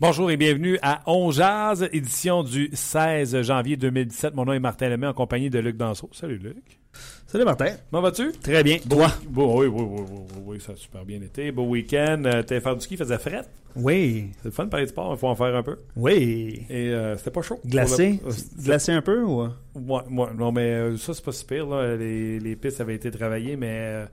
Bonjour et bienvenue à On Jazz, édition du 16 janvier 2017. Mon nom est Martin Lemay en compagnie de Luc Danseau. Salut Luc. Salut Martin. Comment vas-tu? Très bien. Toi? oui, oui, oui, oui, oui, oui, ça a super bien été. Beau week-end. Euh, T'es faire du ski, faisait fret. Oui. C'est le fun de parler de sport, il faut en faire un peu. Oui. Et euh, c'était pas chaud. Glacé? Le- Glacé un peu ou? Ouais, ouais, non, mais euh, ça, c'est pas si pire. Là. Les, les pistes avaient été travaillées, mais euh,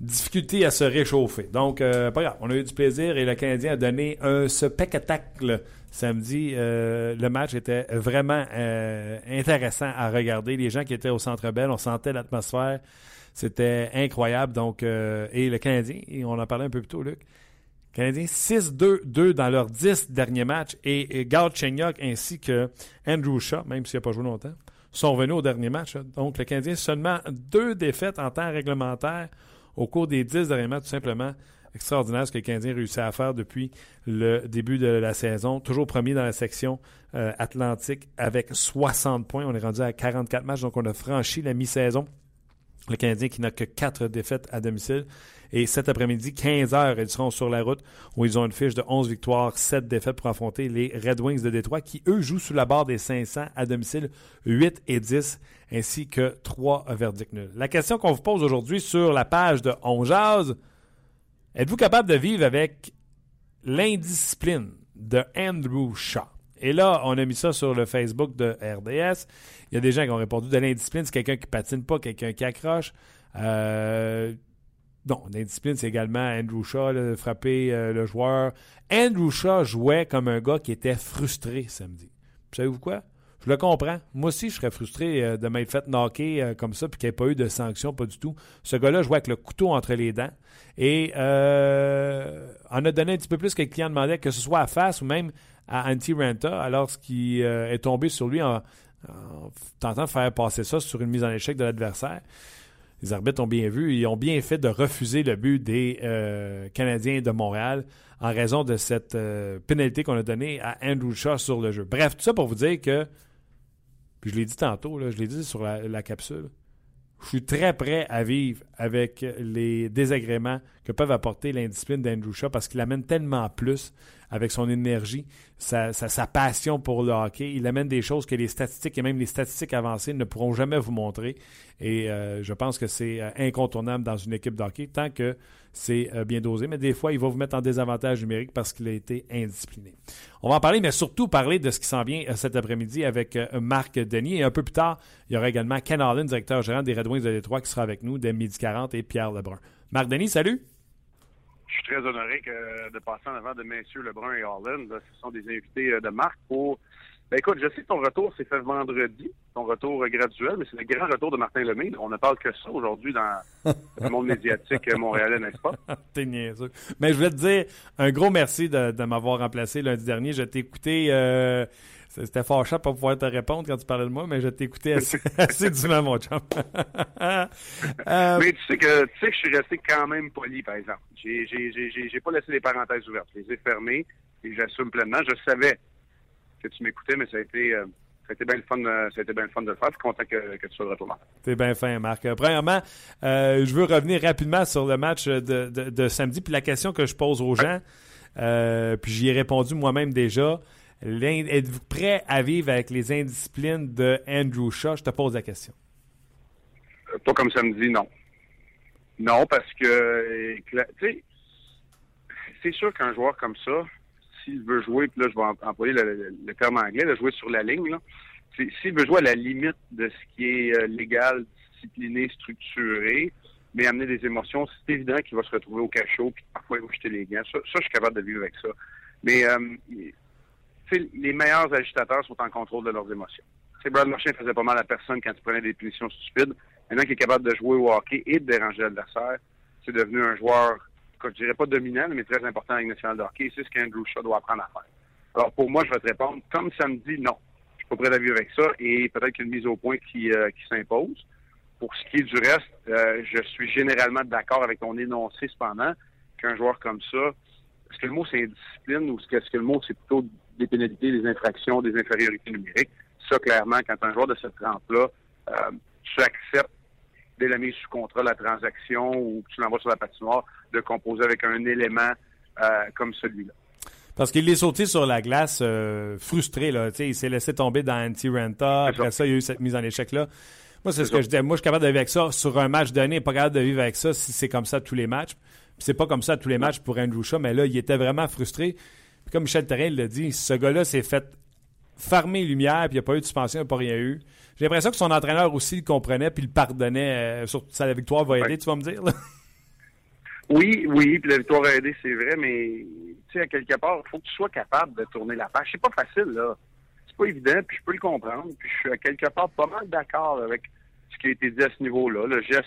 difficulté à se réchauffer. Donc, euh, pas grave. On a eu du plaisir et le Canadien a donné un spectacle samedi. Euh, le match était vraiment euh, intéressant à regarder. Les gens qui étaient au Centre Bell, on sentait l'atmosphère. C'était incroyable. Donc, et le Canadien, on en parlait un peu plus tôt, Luc. Canadiens 6-2-2 dans leurs 10 derniers matchs et, et Gal Chenyok ainsi que Andrew Shaw, même s'il n'a pas joué longtemps, sont revenus au dernier match. Donc, le Canadien, seulement deux défaites en temps réglementaire au cours des 10 derniers matchs, tout simplement extraordinaire ce que le Canadien réussit à faire depuis le début de la saison. Toujours premier dans la section euh, Atlantique avec 60 points. On est rendu à 44 matchs, donc on a franchi la mi-saison. Le Canadien qui n'a que 4 défaites à domicile. Et cet après-midi, 15 heures, ils seront sur la route où ils ont une fiche de 11 victoires, 7 défaites pour affronter les Red Wings de Détroit qui, eux, jouent sous la barre des 500 à domicile, 8 et 10, ainsi que 3 verdicts nuls. La question qu'on vous pose aujourd'hui sur la page de On Jazz, êtes-vous capable de vivre avec l'indiscipline de Andrew Shaw? Et là, on a mis ça sur le Facebook de RDS. Il y a des gens qui ont répondu de l'indiscipline, c'est quelqu'un qui patine pas, quelqu'un qui accroche. Euh, non, l'indiscipline, c'est également Andrew Shaw, là, frapper euh, le joueur. Andrew Shaw jouait comme un gars qui était frustré samedi. Savez-vous quoi? Je le comprends. Moi aussi, je serais frustré euh, de m'être fait knocker euh, comme ça puis qu'il n'y ait pas eu de sanction, pas du tout. Ce gars-là jouait avec le couteau entre les dents et en a donné un petit peu plus que le client demandait, que ce soit à face ou même à Antti Ranta, alors qu'il euh, est tombé sur lui en tentant de faire passer ça sur une mise en échec de l'adversaire. Les arbitres ont bien vu, ils ont bien fait de refuser le but des euh, Canadiens de Montréal en raison de cette euh, pénalité qu'on a donnée à Andrew Shaw sur le jeu. Bref, tout ça pour vous dire que, puis je l'ai dit tantôt, je l'ai dit sur la capsule, je suis très prêt à vivre avec les désagréments que peuvent apporter l'indiscipline d'Andrew Shaw parce qu'il amène tellement plus avec son énergie, sa, passion pour le hockey. Il amène des choses que les statistiques et même les statistiques avancées ne pourront jamais vous montrer. Et euh, je pense que c'est euh, incontournable dans une équipe de hockey tant que c'est euh, bien dosé. Mais des fois, il va vous mettre en désavantage numérique parce qu'il a été indiscipliné. On va en parler, mais surtout parler de ce qui s'en vient euh, cet après-midi avec euh, Marc Denis. Et un peu plus tard, il y aura également Ken Allen, directeur gérant des Red Wings de Détroit, qui sera avec nous dès midi 40 et Pierre Lebrun. Marc Denis, salut! Je suis très honoré que de passer en avant de messieurs Lebrun et Holland. Là, ce sont des invités de marque pour. Ben écoute, je sais que ton retour s'est fait vendredi, ton retour graduel, mais c'est le grand retour de Martin Lemay. On ne parle que ça aujourd'hui dans le monde médiatique montréalais, n'est-ce pas? T'es niaiseux. Mais je voulais te dire un gros merci de, de m'avoir remplacé lundi dernier. Je t'ai écouté. euh, c'était fâchant pas pouvoir te répondre quand tu parlais de moi, mais je t'ai écouté assez, assez durement, mon chum. Euh, Mais tu sais que tu sais que je suis resté quand même poli, par exemple. J'ai j'ai j'ai j'ai pas laissé les parenthèses ouvertes. Je les ai fermées et j'assume pleinement. Je savais que tu m'écoutais, mais ça a été euh, ça a été bien le fun, euh, ça a été bien le fun de le faire. Je suis content que, que tu sois de retour. Marc. T'es bien fin, Marc. Euh, premièrement, euh, je veux revenir rapidement sur le match de, de- de samedi. Puis la question que je pose aux gens, euh, puis j'y ai répondu moi-même déjà. Êtes-vous prêt à vivre avec les indisciplines de Andrew Shaw? Je te pose la question. Pas comme samedi, non. Non, parce que, tu sais, c'est sûr qu'un joueur comme ça, s'il veut jouer, puis là, je vais em- employer le, terme anglais, là, jouer sur la ligne, s'il veut jouer à la limite de ce qui est euh, légal, discipliné, structuré, mais amener des émotions, c'est évident qu'il va se retrouver au cachot, puis parfois il va jeter les gants. Ça, je suis capable de vivre avec ça. Mais, euh, les meilleurs agitateurs sont en contrôle de leurs émotions. sais, Brad Marchand faisait pas mal à personne quand il prenait des punitions stupides. Maintenant qu'il est capable de jouer au hockey et de déranger l'adversaire, c'est devenu un joueur, je dirais pas dominant, mais très important avec national de hockey. C'est ce qu'Andrew Shaw doit apprendre à faire. Alors pour moi, je vais te répondre, comme samedi, non. Je suis pas prêt à vivre avec ça et peut-être qu'une mise au point qui, euh, qui s'impose. Pour ce qui est du reste, euh, je suis généralement d'accord avec ton énoncé cependant qu'un joueur comme ça, est-ce que le mot c'est indiscipline ou est-ce que, le mot c'est plutôt des pénalités, des infractions, des infériorités numériques? Ça, clairement, quand un joueur de cette trempe-là, euh, tu acceptes dès la mise sous contrat la transaction ou que tu l'envoies sur la patinoire de composer avec un élément euh, comme celui-là. Parce qu'il est sauté sur la glace euh, frustré. Là. Il s'est laissé tomber dans anti-renta. Après ça. il y a eu cette mise en échec-là. Moi, c'est ce que je dis. Moi, je suis capable de vivre avec ça sur un match donné. Pas capable de vivre avec ça si c'est comme ça tous les matchs. c'est pas comme ça tous les matchs pour Andrew Shaw, mais là, il était vraiment frustré. Puis comme Michel Terrain l'a dit, ce gars-là s'est fait farmer lumière, puis il n'y a pas eu de suspension, il n'y a pas rien eu. J'ai l'impression que son entraîneur aussi le comprenait, puis le pardonnait. Euh, sur ça, la victoire va aider, tu vas me dire? Oui, oui, puis la victoire va aider, c'est vrai, mais tu sais, à quelque part, il faut que tu sois capable de tourner la page. C'est pas facile, là. C'est pas évident, puis je peux le comprendre. Puis je suis à quelque part pas mal d'accord avec ce qui a été dit à ce niveau-là. Le geste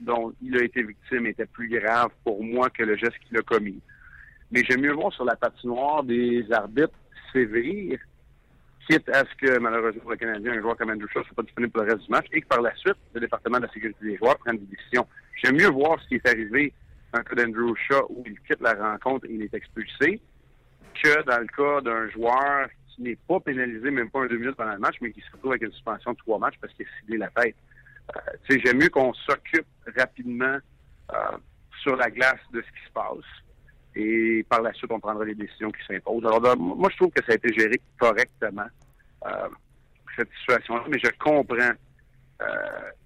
dont il a été victime était plus grave pour moi que le geste qu'il a commis. Mais j'aime mieux voir sur la patinoire des arbitres sévères, quitte à ce que, malheureusement, pour le Canadien, un joueur comme Andrew Shaw ne soit pas disponible pour le reste du match et que par la suite, le département de la sécurité des joueurs prenne des décisions. J'aime mieux voir ce qui est arrivé dans le cas d'Andrew Shaw où il quitte la rencontre et il est expulsé que dans le cas d'un joueur qui n'est pas pénalisé, même pas un deux minutes pendant le match, mais qui se retrouve avec une suspension de trois matchs parce qu'il a ciblé la tête. Euh, j'aime mieux qu'on s'occupe rapidement euh, sur la glace de ce qui se passe. Et par la suite, on prendra les décisions qui s'imposent. Alors, moi, je trouve que ça a été géré correctement, euh, cette situation-là, mais je comprends euh,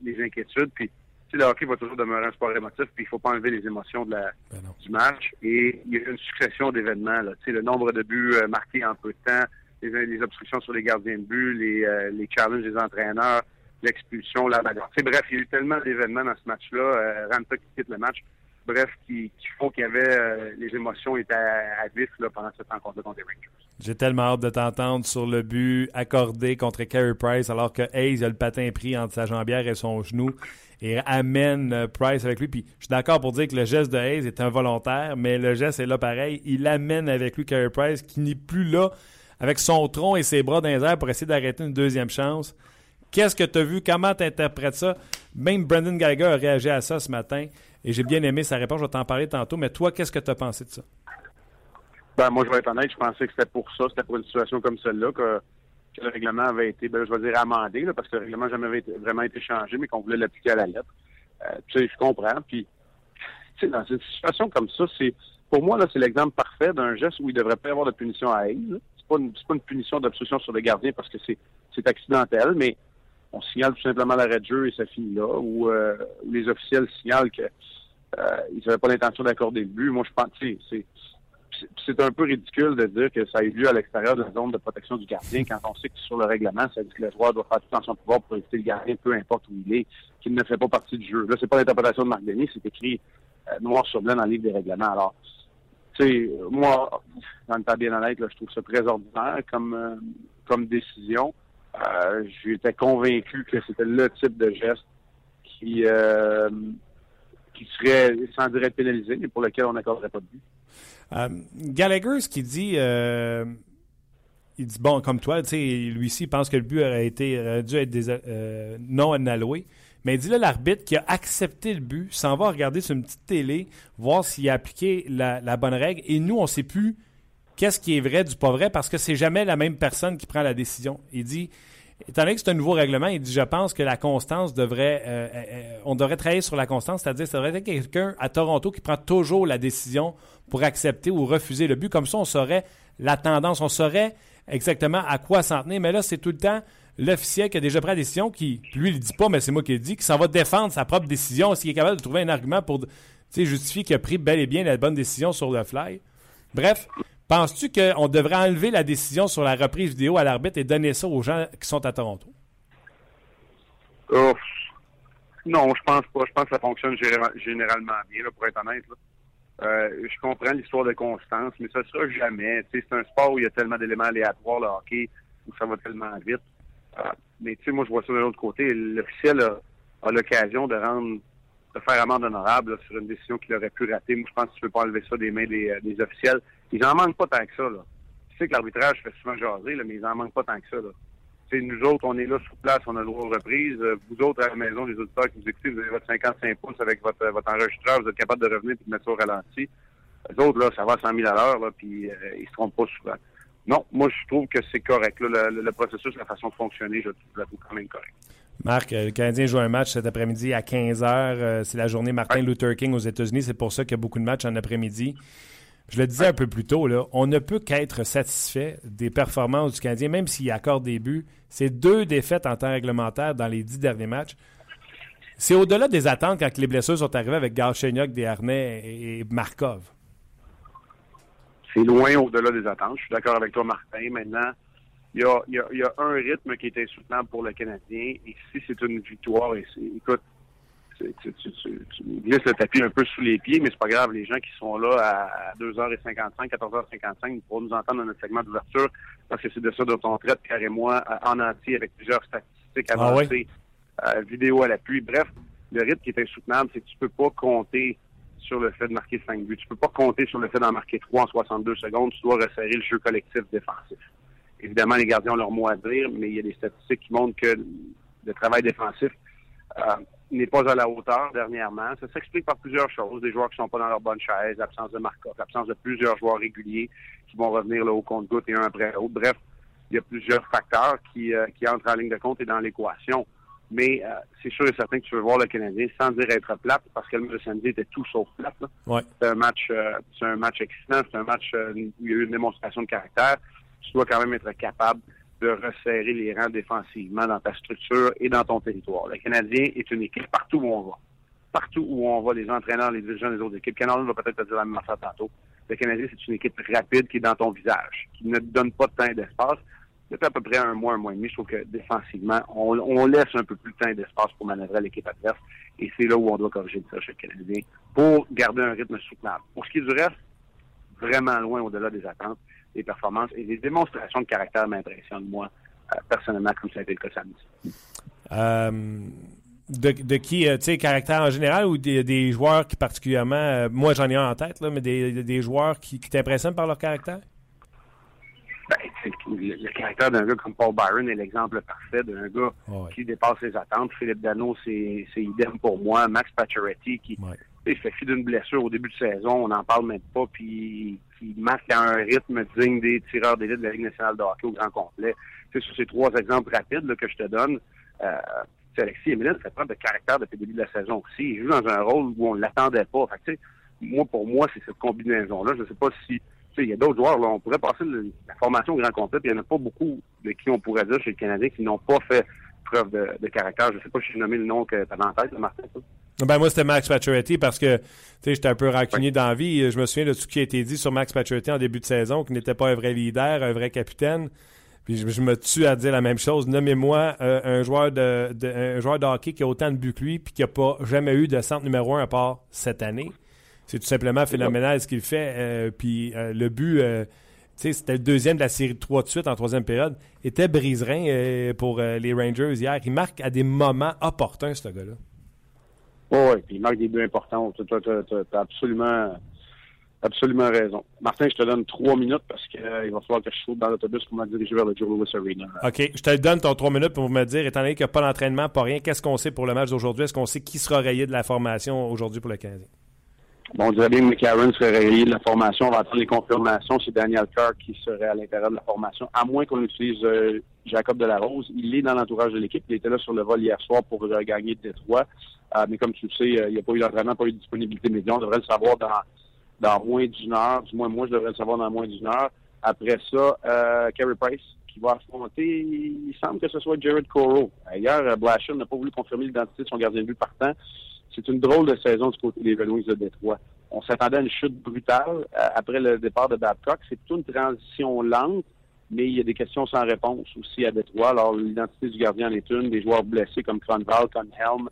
les inquiétudes. Puis, le hockey va toujours demeurer un sport émotif, puis il faut pas enlever les émotions de la, ben du match. Et il y a une succession d'événements. Le nombre de buts euh, marqués en peu de temps, les, obstructions sur les gardiens de but, les, euh, les challenges des entraîneurs, l'expulsion, la bagarre. bref, il y a eu tellement d'événements dans ce match-là. Euh, Ranta qui quitte le match. Bref, qui, qui font qu'il y avait euh, les émotions étaient à, là, pendant cette rencontre contre les Rangers. J'ai tellement hâte de t'entendre sur le but accordé contre Carey Price alors que Hayes a le patin pris entre sa jambière et son genou et amène euh, Price avec lui. Puis je suis d'accord pour dire que le geste de Hayes est involontaire, mais le geste est là pareil. Il amène avec lui Carey Price qui n'est plus là avec son tronc et ses bras dans les airs pour essayer d'arrêter une deuxième chance. Qu'est-ce que tu as vu? Comment tu interprètes ça? Même Brendan Gallagher a réagi à ça ce matin et j'ai bien aimé sa réponse. Je vais t'en parler tantôt. Mais toi, qu'est-ce que tu as pensé de ça? Ben, moi, je vais être honnête. Je pensais que c'était pour ça. C'était pour une situation comme celle-là que, le règlement avait été, ben, je vais dire, amendé, parce que le règlement jamais vraiment été changé, mais qu'on voulait l'appliquer à la lettre. Euh, tu sais, je comprends. Puis, tu sais, dans une situation comme ça, c'est pour moi, là, c'est l'exemple parfait d'un geste où il ne devrait pas y avoir de punition à haine pas une, pas une punition d'obstruction sur le gardien parce que c'est, c'est accidentel, mais on signale tout simplement l'arrêt de jeu et ça finit là, ou euh, les officiels signalent qu'ils euh, n'avaient pas l'intention d'accorder le but. Moi, je pense que c'est, un peu ridicule de dire que ça a eu lieu à l'extérieur de la zone de protection du gardien quand on sait que sur le règlement, ça dit que le joueur doit faire tout en son pouvoir pour éviter le gardien, peu importe où il est, qu'il ne fait pas partie du jeu. Là, c'est pas l'interprétation de Marc Denis, c'est écrit euh, noir sur blanc dans le livre des règlements. Alors, sais, moi, dans le temps bien honnête, je trouve ça très ordinaire comme, euh, comme décision. Euh, J'étais convaincu que c'était le type de geste qui, euh, qui serait sans dire pénalisé, mais pour lequel on n'accorderait pas de but. Euh, Gallagher, ce qu'il dit, euh, il dit, bon, comme toi, lui aussi, pense que le but aurait, été, dû être non inalloué. Mais il dit là, l'arbitre qui a accepté le but s'en va regarder sur une petite télé, voir s'il a appliqué la, bonne règle. Et nous, on ne sait plus qu'est-ce qui est vrai du pas vrai parce que c'est jamais la même personne qui prend la décision. Il dit, étant donné que c'est un nouveau règlement, il dit, je pense que la constance devrait, euh, euh, on devrait travailler sur la constance, c'est-à-dire, ça devrait être quelqu'un à Toronto qui prend toujours la décision pour accepter ou refuser le but. Comme ça, on saurait la tendance, on saurait exactement à quoi s'en tenir. Mais là, c'est tout le temps l'officiel qui a déjà pris la décision, qui, lui, il dit pas, mais c'est moi qui le dis, qui s'en va défendre sa propre décision s'il est capable de trouver un argument pour justifier qu'il a pris bel et bien la bonne décision sur le fly. Bref, penses-tu qu'on devrait enlever la décision sur la reprise vidéo à l'arbitre et donner ça aux gens qui sont à Toronto? non, je pense pas. Je pense que ça fonctionne généralement bien, pour être honnête. Euh, je comprends l'histoire de constance, mais ça sera jamais. C'est un sport où il y a tellement d'éléments aléatoires, le hockey, où ça va tellement vite. Euh, mais moi, je vois ça de l'autre côté. L'officiel a, a l'occasion de rendre de faire amende honorable là, sur une décision qu'il aurait pu rater. Moi, je pense que tu peux pas enlever ça des mains des, euh, des officiels. Ils en manquent pas tant que ça. Là. Tu sais que l'arbitrage fait souvent jaser, là, mais ils en manquent pas tant que ça. Là. Tu sais, nous autres, on est là sur place, on a le droit aux reprises. Euh, Vous autres, à la maison, les auditeurs qui vous écoutez, vous avez votre 55 pouces avec votre, euh, votre enregistreur, vous êtes capable de revenir et de mettre ça au ralenti. Les autres, là, ça va à 100 000 à l'heure, puis euh, ils se trompent pas souvent. Non, moi, je trouve que c'est correct. Là, le, le processus, la façon de fonctionner, je trouve, je la trouve quand même correct. Marc, le Canadien joue un match cet après-midi à 15h. c'est la journée Martin Luther King aux États-Unis. C'est pour ça qu'il y a beaucoup de matchs en après-midi. Je le disais un peu plus tôt, là, on ne peut qu'être satisfait des performances du Canadien, même s'il accorde des buts. C'est deux défaites en temps réglementaire dans les dix derniers matchs. C'est au-delà des attentes quand les blessures sont arrivées avec Galchenyuk, Desharnais et Markov. C'est loin au-delà des attentes. Je suis d'accord avec toi, Martin. Maintenant, il y a, il y, a, il y a un rythme qui est insoutenable pour le Canadien. Et si c'est une victoire, et écoute, tu, tu, tu, tu glisses le tapis un peu sous les pieds, mais c'est pas grave. Les gens qui sont là à 2h55, 14h55 pourront nous entendre dans notre segment d'ouverture parce que c'est de ça dont on traite, Pierre et moi, en entier avec plusieurs statistiques avancées, ah oui? euh, vidéo à l'appui. Bref, le rythme qui est insoutenable, c'est que tu peux pas compter sur le fait de marquer 5 buts. Tu peux pas compter sur le fait d'en marquer 3 en 62 secondes. Tu dois resserrer le jeu collectif défensif. Évidemment, les gardiens ont leur mot à dire, mais il y a des statistiques qui montrent que le travail défensif euh, n'est pas à la hauteur dernièrement. Ça s'explique par plusieurs choses. Des joueurs qui sont pas dans leur bonne chaise, l'absence de Markov, l'absence de plusieurs joueurs réguliers qui vont revenir là, au compte-goutte et un après l'autre. Bref, il y a plusieurs facteurs qui, euh, qui entrent en ligne de compte et dans l'équation. Mais euh, c'est sûr et certain que tu veux voir le Canadien sans dire être plate, parce que le match de samedi était tout sauf plate. Ouais. C'est un match, euh, c'est un match excitant, c'est un match où il y a eu une démonstration de caractère. Tu dois quand même être capable de resserrer les rangs défensivement dans ta structure et dans ton territoire. Le Canadien est une équipe partout où on va. Partout où on va, les entraîneurs, les dirigeants des autres équipes. Canadien va peut-être te dire la même affaire tantôt. Le Canadien, c'est une équipe rapide qui est dans ton visage, qui ne te donne pas de temps et d'espace. Depuis à peu près un mois, un mois et demi, je trouve que défensivement, on, laisse un peu plus de temps et d'espace pour manœuvrer l'équipe adverse. Et c'est là où on doit corriger ça chez le Canadien pour garder un rythme soutenable. Pour ce qui est du reste, vraiment loin au-delà des attentes, des performances et des démonstrations de caractère m'impressionnent, moi, euh, personnellement, comme ça a été le cas samedi. Euh, de, de, qui, euh, tu sais, caractère en général ou des, des joueurs qui particulièrement, euh, moi j'en ai un en tête, là, mais des, des joueurs qui, qui t'impressionnent par leur caractère? Ben, le, le, caractère d'un gars comme Paul Byron est l'exemple parfait d'un gars oh, ouais. qui dépasse ses attentes. Philippe Dano, c'est idem pour moi. Max Pacioretty, qui ouais. il fait fi d'une blessure au début de saison, on n'en parle même pas, puis qui marque à un rythme digne des tireurs d'élite de la Ligue nationale de hockey au grand complet. C'est sur ces trois exemples rapides que je te donne. Euh, Alexis Emilien fait preuve de caractère depuis le début de la saison aussi. Il joue dans un rôle où on ne l'attendait pas. Fait que, moi, pour moi, c'est cette combinaison-là. Je ne sais pas si il y a d'autres joueurs, là, on pourrait passer le, la formation au grand complet, puis il n'y en a pas beaucoup de qui on pourrait dire chez le Canadien qui n'ont pas fait preuve de, de, caractère. Je ne sais pas si j'ai nommé le nom que tu avais en tête, là, Martin. Ben moi, c'était Max Pacioretty parce que j'étais un peu rancunier oui. dans la vie. Je me souviens de tout ce qui a été dit sur Max Pacioretty en début de saison, qu'il n'était pas un vrai leader, un vrai capitaine. Puis je, je, me tue à dire la même chose. Nommez-moi euh, un joueur de, de, un joueur de hockey qui a autant de buts que lui puis qui n'a pas jamais eu de centre numéro un à part cette année. C'est tout simplement phénoménal ce qu'il fait. Euh, puis euh, le but, c'était le deuxième de la série de 3 de suite en troisième période, était briserin euh, pour les Rangers hier. Il marque à des moments opportuns, ce gars-là. Oui, puis il marque des buts importants. Tu as, absolument, absolument raison. Martin, je te donne trois minutes parce qu'il va falloir que je saute dans l'autobus pour me diriger vers le Joe Louis Arena. OK, je te donne ton trois minutes pour me dire, étant donné qu'il n'y a pas d'entraînement, pas rien, qu'est-ce qu'on sait pour le match d'aujourd'hui? Est-ce qu'on sait qui sera rayé de la formation aujourd'hui pour le Canadien? Bon, on dirait bien que McLaren serait rayé de la formation. On va attendre les confirmations. C'est Daniel Carr qui serait à l'intérieur de la formation, à moins qu'on utilise euh, Jacob Delarose. Il est dans l'entourage de l'équipe. Il était là sur le vol hier soir pour euh, gagner Détroit. Euh, mais comme tu le sais, il n'y a pas eu d'entraînement, pas eu de disponibilité médiane. On devrait le savoir dans, moins d'une heure. Du moins, moi, je devrais le savoir dans moins d'une heure. Après ça, euh, Carey Price qui va affronter, il semble que ce soit Jared Coro. Hier, Blashill n'a pas voulu confirmer l'identité de son gardien de but partant c'est une drôle de saison du côté des Red de Détroit. On s'attendait à une chute brutale euh, après le départ de Babcock. C'est plutôt une transition lente, mais il y a des questions sans réponse aussi à Détroit. Alors, l'identité du gardien en est une, des joueurs blessés comme Cronval, comme Helm,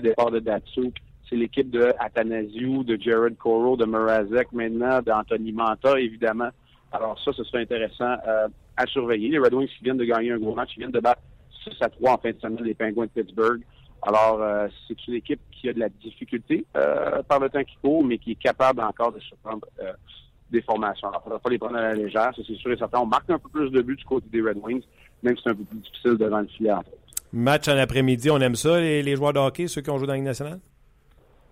départ de Datsuk. C'est l'équipe de Athanasiou, de Jared Coro, de Mrazek maintenant, d'Anthony Manta, évidemment. Alors ça, ce serait intéressant euh, à surveiller. Les Red Wings qui viennent de gagner un gros match, ils viennent de battre 6 à 3 en fin de semaine, les Penguins de Pittsburgh. Alors, euh, c'est une équipe qui a de la difficulté euh, par le temps qui court, mais qui est capable encore de surprendre des formations. Alors, il ne faudra pas les prendre à la légère, c'est sûr et certain. On marque un peu plus de buts du côté des Red Wings, même si c'est un peu plus difficile devant le filet. en fait. Match en après-midi, on aime ça, les, les joueurs de hockey, ceux qui ont joué dans la Ligue nationale?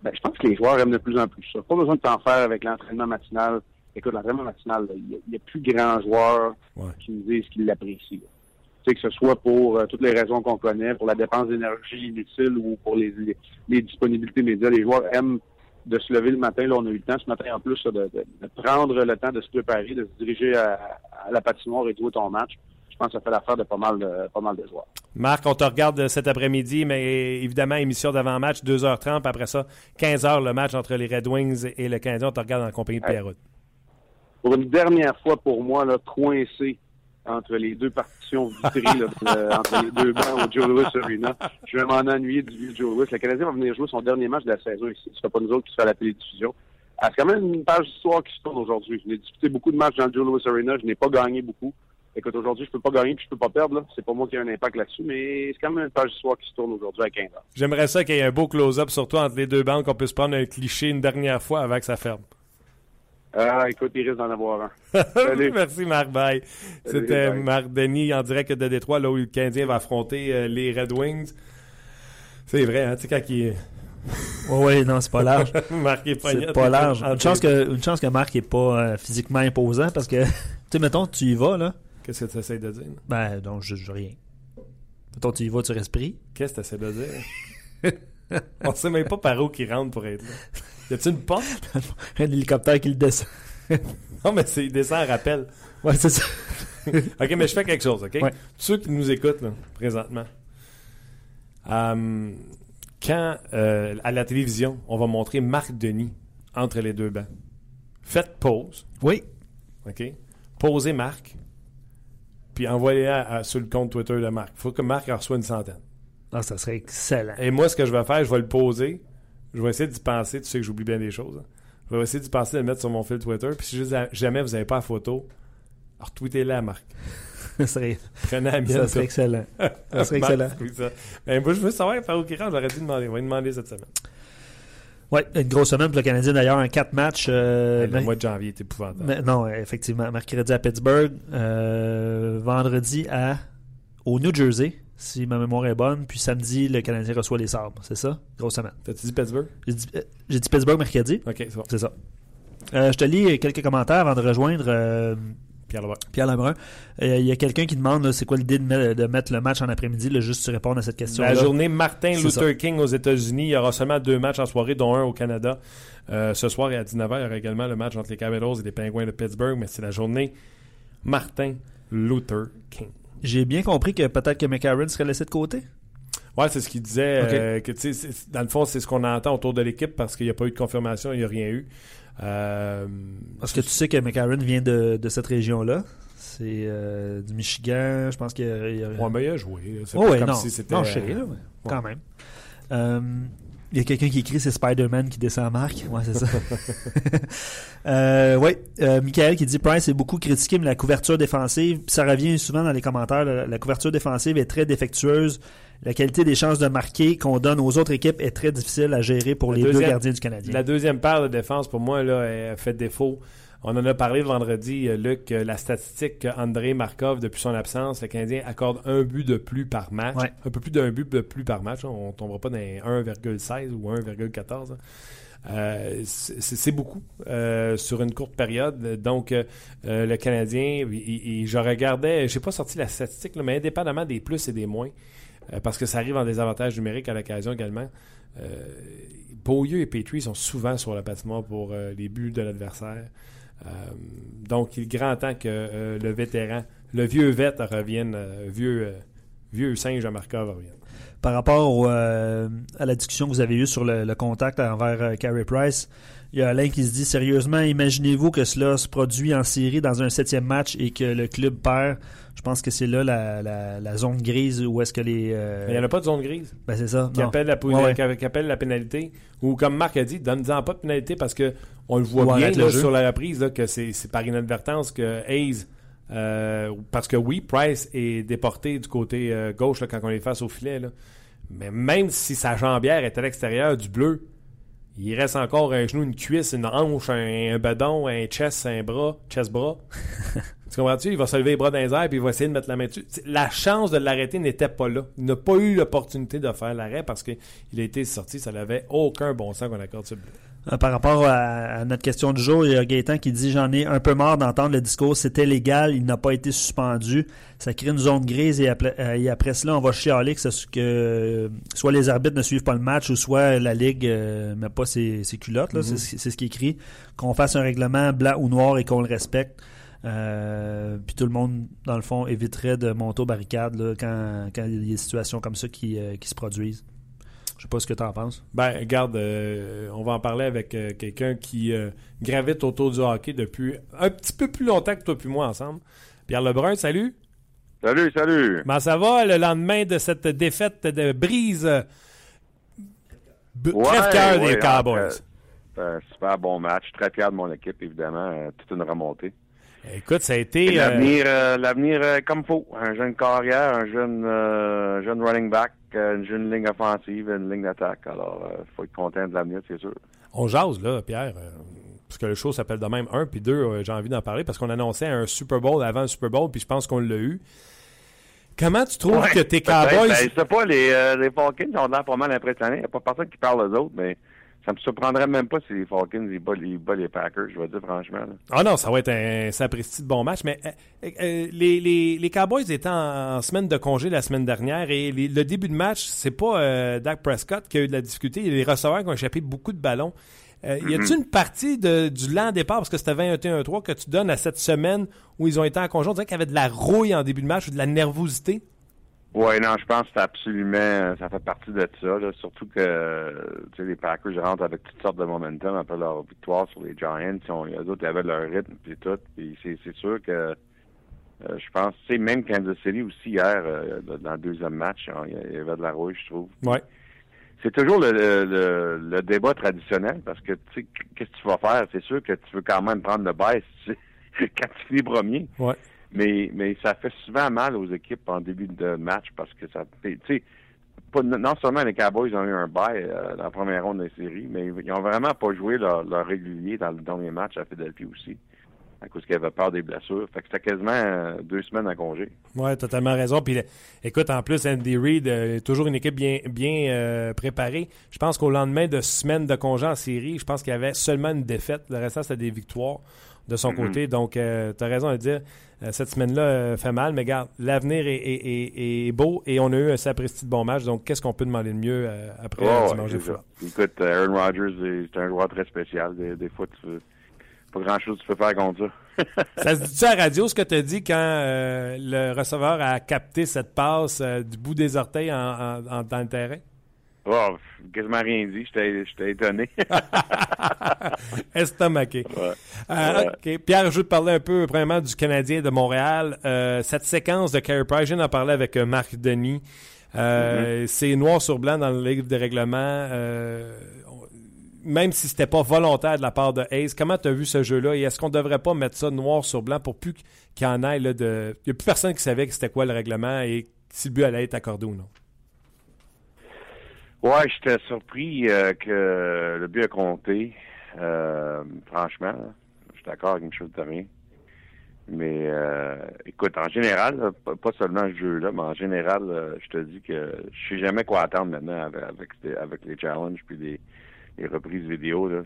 Ben, je pense que les joueurs aiment de plus en plus ça. Pas besoin de t'en faire avec l'entraînement matinal. Écoute, l'entraînement matinal, il y a- plus grand joueur Ouais. qui nous disent qu'ils l'apprécient. Tu sais, que ce soit pour euh, toutes les raisons qu'on connaît, pour la dépense d'énergie inutile ou pour les, les, les disponibilités médias. Les joueurs aiment de se lever le matin. Là, on a eu le temps ce matin en plus là, de, de- de prendre le temps de se préparer, de se diriger à, à la patinoire et de jouer ton match. Je pense que ça fait l'affaire de pas mal de, pas mal de joueurs. Marc, on te regarde cet après-midi, mais évidemment, émission d'avant-match, 2h30, puis après ça, 15h, le match entre les Red Wings et le Canadien. On te regarde en compagnie de. Pierre Pour une dernière fois pour moi, là, coincé entre les deux partitions vitrées, là, euh, entre les deux bancs au Joe Louis Arena. Je vais m'en ennuyer du vieux Joe Louis. Le Canadien va venir jouer son dernier match de la saison ici. Ce sera pas nous autres qui se fait la télédiffusion. Ah, c'est quand même une page d'histoire qui se tourne aujourd'hui. Je n'ai disputé beaucoup de matchs dans le Joe Louis Arena. Je n'ai pas gagné beaucoup. Écoute, aujourd'hui, je peux pas gagner puis je peux pas perdre. là. C'est pas moi qui ai un impact là-dessus, mais c'est quand même une page d'histoire qui se tourne aujourd'hui à 15 ans. J'aimerais ça qu'il y ait un beau close-up, surtout entre les deux bandes, qu'on puisse prendre un cliché une dernière fois avant que ça ferme. Ah, écoute, il risque d'en avoir un. Salut. Merci, Marc. Bye. C'était. Marc Denis en direct de Détroit, là où le Canadien va affronter euh, les Red Wings. C'est vrai, hein, tu sais, quand il est Oui, non, c'est pas large. marqué c'est pas large. Une chance, que, une chance que Marc n'est pas euh, physiquement imposant parce que, tu sais, mettons, tu y vas, là. Qu'est-ce que tu essaies de dire? Ben, donc, je, je rien. Mettons, tu y vas, tu restes pris. Qu'est-ce que tu essaies de dire? On sait même pas par où qui rentre pour être là. Y a-tu une porte? Un hélicoptère qui le descend. Non, mais c'est il descend en rappel. Ouais, c'est ça. OK, mais je fais quelque chose, OK? Ouais. Ceux qui nous écoutent, là, présentement, euh, quand, euh, à la télévision, on va montrer Marc Denis entre les deux bancs, faites pause, Oui. OK? Posez Marc, puis envoyez-la sur le compte Twitter de Marc. Il faut que Marc en reçoive une centaine. Ah, ça serait excellent. Et moi, ce que je vais faire, je vais le poser. Je vais essayer d'y penser. Tu sais que j'oublie bien des choses. hein. Je vais essayer d'y penser de le mettre sur mon fil Twitter. Puis si jamais vous n'avez pas la photo, retweetez-la à Marc. ça serait, Prenez la mienne. ça serait excellent. Ça serait Marc, excellent. oui, ça. Ben, moi, je veux savoir par où il rentre. J'aurais dû demander. On va lui demander cette semaine. Oui, une grosse semaine pour le Canadien d'ailleurs, un 4 matchs. euh, le mois de janvier est épouvantable. mais- non, effectivement. Mercredi à Pittsburgh, euh, vendredi à au New Jersey, si ma mémoire est bonne, puis samedi, le Canadien reçoit les sabres. C'est ça? Grosse semaine. T'as-tu dit Pittsburgh? J'ai dit, euh, dit Pittsburgh mercredi. OK, c'est bon. C'est ça. Euh, je te lis quelques commentaires avant de rejoindre Pierre Lebrun. Pierre Lebrun. Euh, Il y a quelqu'un qui demande c'est quoi l'idée de, de mettre le match en après-midi, juste tu répondre à cette question. La journée Martin Luther ça. King aux États-Unis. Il y aura seulement deux matchs en soirée, dont un au Canada. Euh, ce soir et à 19h, il y aura également le match entre les Capitals et les Penguins de Pittsburgh. Mais c'est la journée Martin Luther King. J'ai bien compris que peut-être que McCarron serait laissé de côté? Ouais, c'est ce qu'il disait. Euh, que, dans le fond, c'est ce qu'on entend autour de l'équipe parce qu'il n'y a pas eu de confirmation, il n'y a rien eu. Euh, Parce que tu sais que McCarron vient de, de cette région-là. C'est euh, du Michigan. Je pense qu'il y a. il y a- ouais, mais il a joué. C'est Oh, pas ouais, comme non. si c'était. non, je sais, là, ouais. quand même. Euh, il y a quelqu'un qui écrit c'est Spider-Man qui descend à Marc. Ouais, c'est ça. euh, oui, euh, Michael qui dit Price est beaucoup critiqué, mais la couverture défensive, ça revient souvent dans les commentaires, la, la couverture défensive est très défectueuse. La qualité des chances de marquer qu'on donne aux autres équipes est très difficile à gérer pour La les deux gardiens du Canadien. La deuxième paire de défense, pour moi, là, elle fait défaut. On en a parlé vendredi, euh, Luc, euh, la statistique que André Markov, depuis son absence, le Canadien accorde un but de plus par match. Ouais. Un peu plus d'un but de plus par match. On ne tombera pas dans les 1,16 ou 1,14. hein. Euh, c'est beaucoup euh, sur une courte période. Donc, euh, le Canadien, il- il- il- je regardais, je n'ai pas sorti la statistique, là, mais indépendamment des plus et des moins, euh, parce que ça arrive en désavantage numérique à l'occasion également. Euh, Beaulieu et Petrie sont souvent sur la patinoire pour euh, les buts de l'adversaire. Euh, donc, il est grand temps que le vétéran, le vieux vet revienne, vieux, vieux singe à Markov revienne. Par rapport au, à la discussion que vous avez eue sur le, le contact envers euh, Carey Price, il y a Alain qui se dit sérieusement, imaginez-vous que cela se produit en série dans un septième match et que le club perd? Je pense que c'est là la, la, la zone grise où est-ce que les. euh, Mais il n'y en a pas de zone grise ben c'est ça. qui appelle, la, pou- Ouais, ouais. qui- appelle la pénalité. Ou comme Marc a dit, donne-en pas de pénalité parce que on le voit Ou bien le là, sur la reprise là, que c'est c'est par inadvertance que Hayes parce que oui, Price est déporté du côté gauche quand on est face au filet. Mais même si sa jambière est à l'extérieur du bleu, il reste encore un genou, une cuisse, une hanche, un, un bedon, un chest, un bras, chest-bras. tu comprends-tu? Il va se lever les bras dans les airs puis il va essayer de mettre la main dessus. La chance de l'arrêter n'était pas là. Il n'a pas eu l'opportunité de faire l'arrêt parce qu'il a été sorti. Ça n'avait aucun bon sens qu'on accorde sur le. Euh, par rapport à, notre question du jour, il y a Gaëtan qui dit J'en ai un peu marre d'entendre le discours, c'était légal, il n'a pas été suspendu. Ça crée une zone grise et après, euh, après cela, on va chialer que, que euh, soit les arbitres ne suivent pas le match ou soit la Ligue ne met pas ses, culottes. Mm-hmm. C'est ce qui est écrit. Qu'on fasse un règlement blanc ou noir et qu'on le respecte. Puis tout le monde, dans le fond, éviterait de monter aux barricades quand, quand, il y a des situations comme ça qui, qui se produisent. Je sais pas ce que tu en penses. Ben, regarde, euh, on va en parler avec euh, quelqu'un qui euh, gravite autour du hockey depuis un petit peu plus longtemps que toi puis moi ensemble. Pierre Lebrun, salut. Salut, salut. Comment ça va le lendemain de cette défaite de brise? Très cœur des Cowboys? un super bon match. Très fier de mon équipe, évidemment. toute une remontée. Écoute, ça a été. L'avenir, l'avenir comme faut. Un jeune carrière, un jeune, jeune running back une jeune ligne offensive, une ligne d'attaque. Alors, il euh, faut être content de l'avenir, c'est sûr. On jase, là, Pierre, euh, parce que le show s'appelle de même un, puis deux, euh, j'ai envie d'en parler, parce qu'on annonçait un Super Bowl avant le Super Bowl, puis je pense qu'on l'a eu. Comment tu trouves que tes Cowboys... Ben, je sais pas, les, les Falcons ont l'air pas mal impressionnés. Il n'y a pas personne qui parle aux autres, mais ça me surprendrait même pas si les Falcons ils battent, les Packers, je vais dire franchement. Ah non, ça va être un sapristi de bon match, mais euh, euh, les, les, les, Cowboys étaient en, semaine de congé la semaine dernière et le début de match, c'est pas euh, Dak Prescott qui a eu de la difficulté, il y a les receveurs qui ont échappé beaucoup de ballons. Y a-t-il mm-hmm. une partie de, du lent départ, parce que c'était 21-3, que tu donnes à cette semaine où ils ont été en congé? On dirait qu'il y avait de la rouille en début de match ou de la nervosité? Oui, non, je pense que c'est absolument, ça fait partie de ça. Là. Surtout que tu sais, les Packers rentrent avec toutes sortes de momentum après leur victoire sur les Giants. les autres avaient leur rythme et tout. Puis c'est, c'est sûr que euh, je pense, tu sais, même Kansas City aussi hier, euh, dans le deuxième match, hein, il y avait de la rouille, je trouve. Ouais. C'est toujours le, le, le, débat traditionnel parce que tu sais, qu'est-ce que tu vas faire? C'est sûr que tu veux quand même prendre le baisse quand tu finis premier. Ouais. Mais, mais ça fait souvent mal aux équipes en début de match parce que ça. Tu sais, non seulement les Cowboys ont eu un bail euh, dans la première ronde des séries, mais ils ont vraiment pas joué leur, régulier dans le dernier match à Philadelphie aussi. À cause qu'ils avaient peur des blessures. Fait que c'était quasiment euh, deux semaines à congé. Oui, totalement raison. Puis écoute, en plus, Andy Reid euh, toujours une équipe bien, bien préparée. Je pense qu'au lendemain de semaine de congé en série, je pense qu'il y avait seulement une défaite. Le reste, c'était des victoires de son mm-hmm. côté. Donc, tu as raison de dire. Euh, cette semaine-là euh, fait mal, mais regarde, l'avenir est, beau et on a eu un sapristi de bon match. Donc, qu'est-ce qu'on peut demander de mieux euh, après dimanche de Écoute, Aaron Rodgers c'est un joueur très spécial. Des, fois, tu pas grand-chose tu peux faire contre ça. ça se dit-tu à la radio ce que tu as dit quand le receveur a capté cette passe du bout des orteils en, dans le terrain? Oh, quasiment rien dit. J'étais étonné. Estomaqué. Euh, OK. Pierre, je veux te parler un peu, premièrement, du Canadien de Montréal. Euh, cette séquence de Carey Price, j'ai en parlé avec euh, Marc Denis. Mm-hmm. C'est noir sur blanc dans le livre de règlement. même si c'était pas volontaire de la part de Hayes, comment tu as vu ce jeu-là? Et est-ce qu'on devrait pas mettre ça noir sur blanc pour plus qu'il y en ait là, de. Il n'y a plus personne qui savait que c'était quoi le règlement et si le but allait être accordé ou non? Ouais, j'étais surpris euh, que le but a compté. Euh, franchement, je suis d'accord avec Michel Therrien. Mais euh, écoute, en général, pas seulement ce jeu-là, mais en général, je te dis que je sais jamais quoi attendre maintenant avec, avec, les challenges puis les, les reprises vidéo. Là.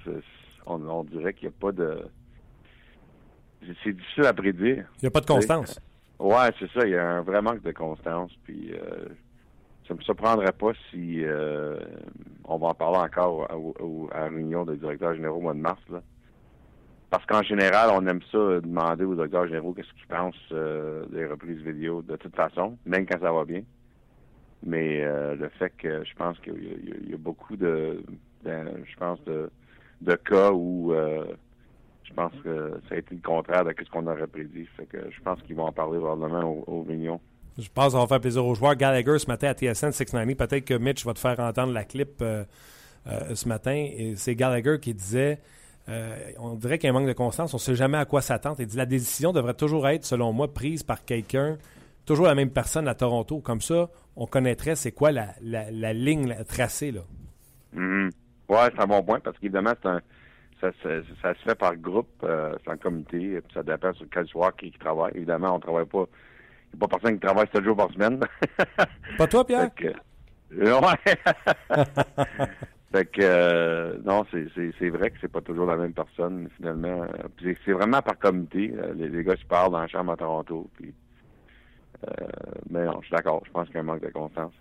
On, dirait qu'il n'y a pas de. C'est difficile à prédire. Il n'y a pas de constance. Ouais, c'est ça. Il y a un vrai manque de constance. Puis ça me surprendrait pas si euh, on va en parler encore à, la réunion des directeurs généraux au mois de mars. Là. Parce qu'en général, on aime ça demander aux directeurs généraux qu'est-ce qu'ils pensent euh, des reprises vidéo de toute façon, même quand ça va bien. Mais euh, le fait que je pense qu'il y, a beaucoup de, je pense de, de cas où je pense que ça a été le contraire de ce qu'on aurait prédit. Fait que je pense qu'ils vont en parler probablement aux réunions. Je pense ça va faire plaisir aux joueurs. Gallagher ce matin à TSN 690, peut-être que Mitch va te faire entendre la clip euh, euh, ce matin. C'est Gallagher qui disait on dirait qu'il y a un manque de constance. On ne sait jamais à quoi s'attendre. Il dit la décision devrait toujours être, selon moi, prise par quelqu'un, toujours la même personne à Toronto. Comme ça, on connaîtrait c'est quoi la, la, ligne tracée. Là. Mm-hmm. Oui, c'est un bon point parce qu'évidemment, c'est un ça, se fait par groupe, euh, c'est en comité, ça dépend sur quel soir qui, travaille. Évidemment, on travaille pas. Il n'y a pas personne qui travaille 7 jours par semaine. pas toi, Pierre? fait que, ouais. fait que euh, non, c'est vrai que c'est pas toujours la même personne, finalement. C'est vraiment par comité. Euh, les, les, gars se parlent dans la chambre à Toronto. Puis, euh, mais non, je suis d'accord. Je pense qu'il y a un manque de constance.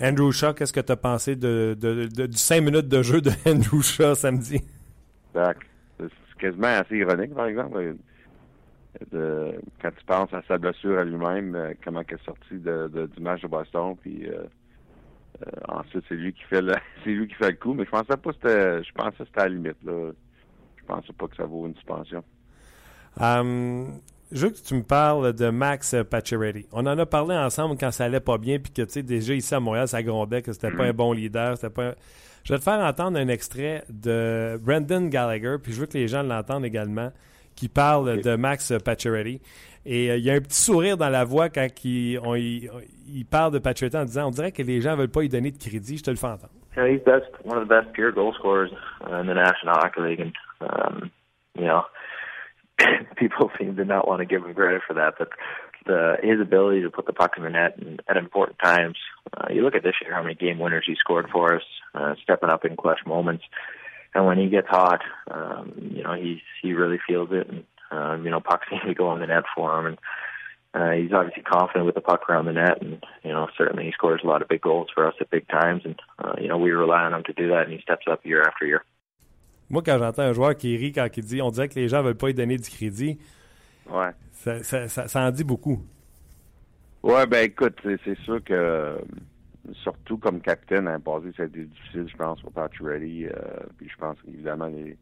Andrew Shaw, qu'est-ce que tu as pensé de, de, de, du 5 minutes de jeu de Andrew Shaw samedi? C'est quasiment assez ironique, par exemple. Quand tu penses à sa blessure à lui-même, euh, comment il est sorti de, du match de Boston, puis euh, euh, ensuite c'est lui qui fait le c'est lui qui fait le coup, mais je pensais pas c'était je pensais que c'était à la limite là. Je pensais pas que ça vaut une suspension. Um, je veux que tu me parles de Max Pacioretty. On en a parlé ensemble quand ça allait pas bien, puis que tu sais déjà ici à Montréal ça grondait que c'était pas un bon leader, c'était pas je vais te faire entendre un extrait de Brendan Gallagher, puis je veux que les gens l'entendent également, qui parle de Max Pacioretty. Et euh, il y a un petit sourire dans la voix quand il, parle de Pacioretty en disant on dirait que les gens ne veulent pas lui donner de crédit. Je te le fais entendre. Yeah, he's best, one of the best pure goal scorers in the National Hockey League, and um, you know, people seem to not want to give him credit for that, but the his ability to put the puck in the net and, at important times. Uh, you look at this year, how many game winners he scored for us, uh, stepping up in clutch moments. And when he gets hot, um, you know he he really feels it, and um, you know pucks seem to go in the net for him. And uh, he's obviously confident with the puck around the net, and you know certainly he scores a lot of big goals for us at big times. And uh, you know we rely on him to do that, and he steps up year after year. Moi, quand j'entends un joueur qui rit quand il dit on dirait que les gens veulent pas lui donner du crédit, ouais. Ça, ça, ça, ça, en dit beaucoup. Ouais, ben écoute, c'est sûr que surtout comme capitaine un passé, ça a été difficile, je pense, pour Patrick Reddy. Euh, puis je pense évidemment les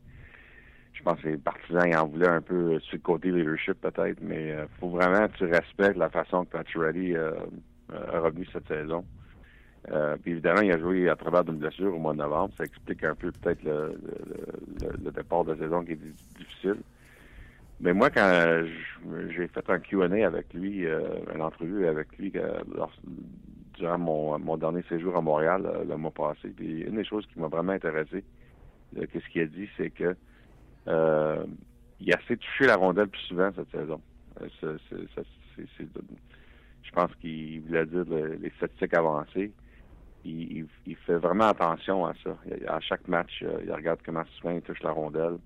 je pense que les partisans ils en voulaient un peu sur le côté leadership peut-être, mais il euh, faut vraiment que tu respectes la façon que euh, a revenu cette saison. Euh, puis évidemment, il a joué à travers d'une blessure au mois de novembre. Ça explique un peu peut-être le, le, le, départ de saison qui est difficile. Mais moi, quand j'ai fait un Q&A avec lui, euh, une entrevue avec lui euh, durant mon, dernier séjour à Montréal euh, le mois passé, une des choses qui m'a vraiment intéressé, qu'est-ce qu'il a dit, c'est que il a assez touché la rondelle plus souvent cette saison. je pense qu'il voulait dire les statistiques avancées. Il, fait vraiment attention à ça. À chaque match, il regarde comment souvent il touche la rondelle.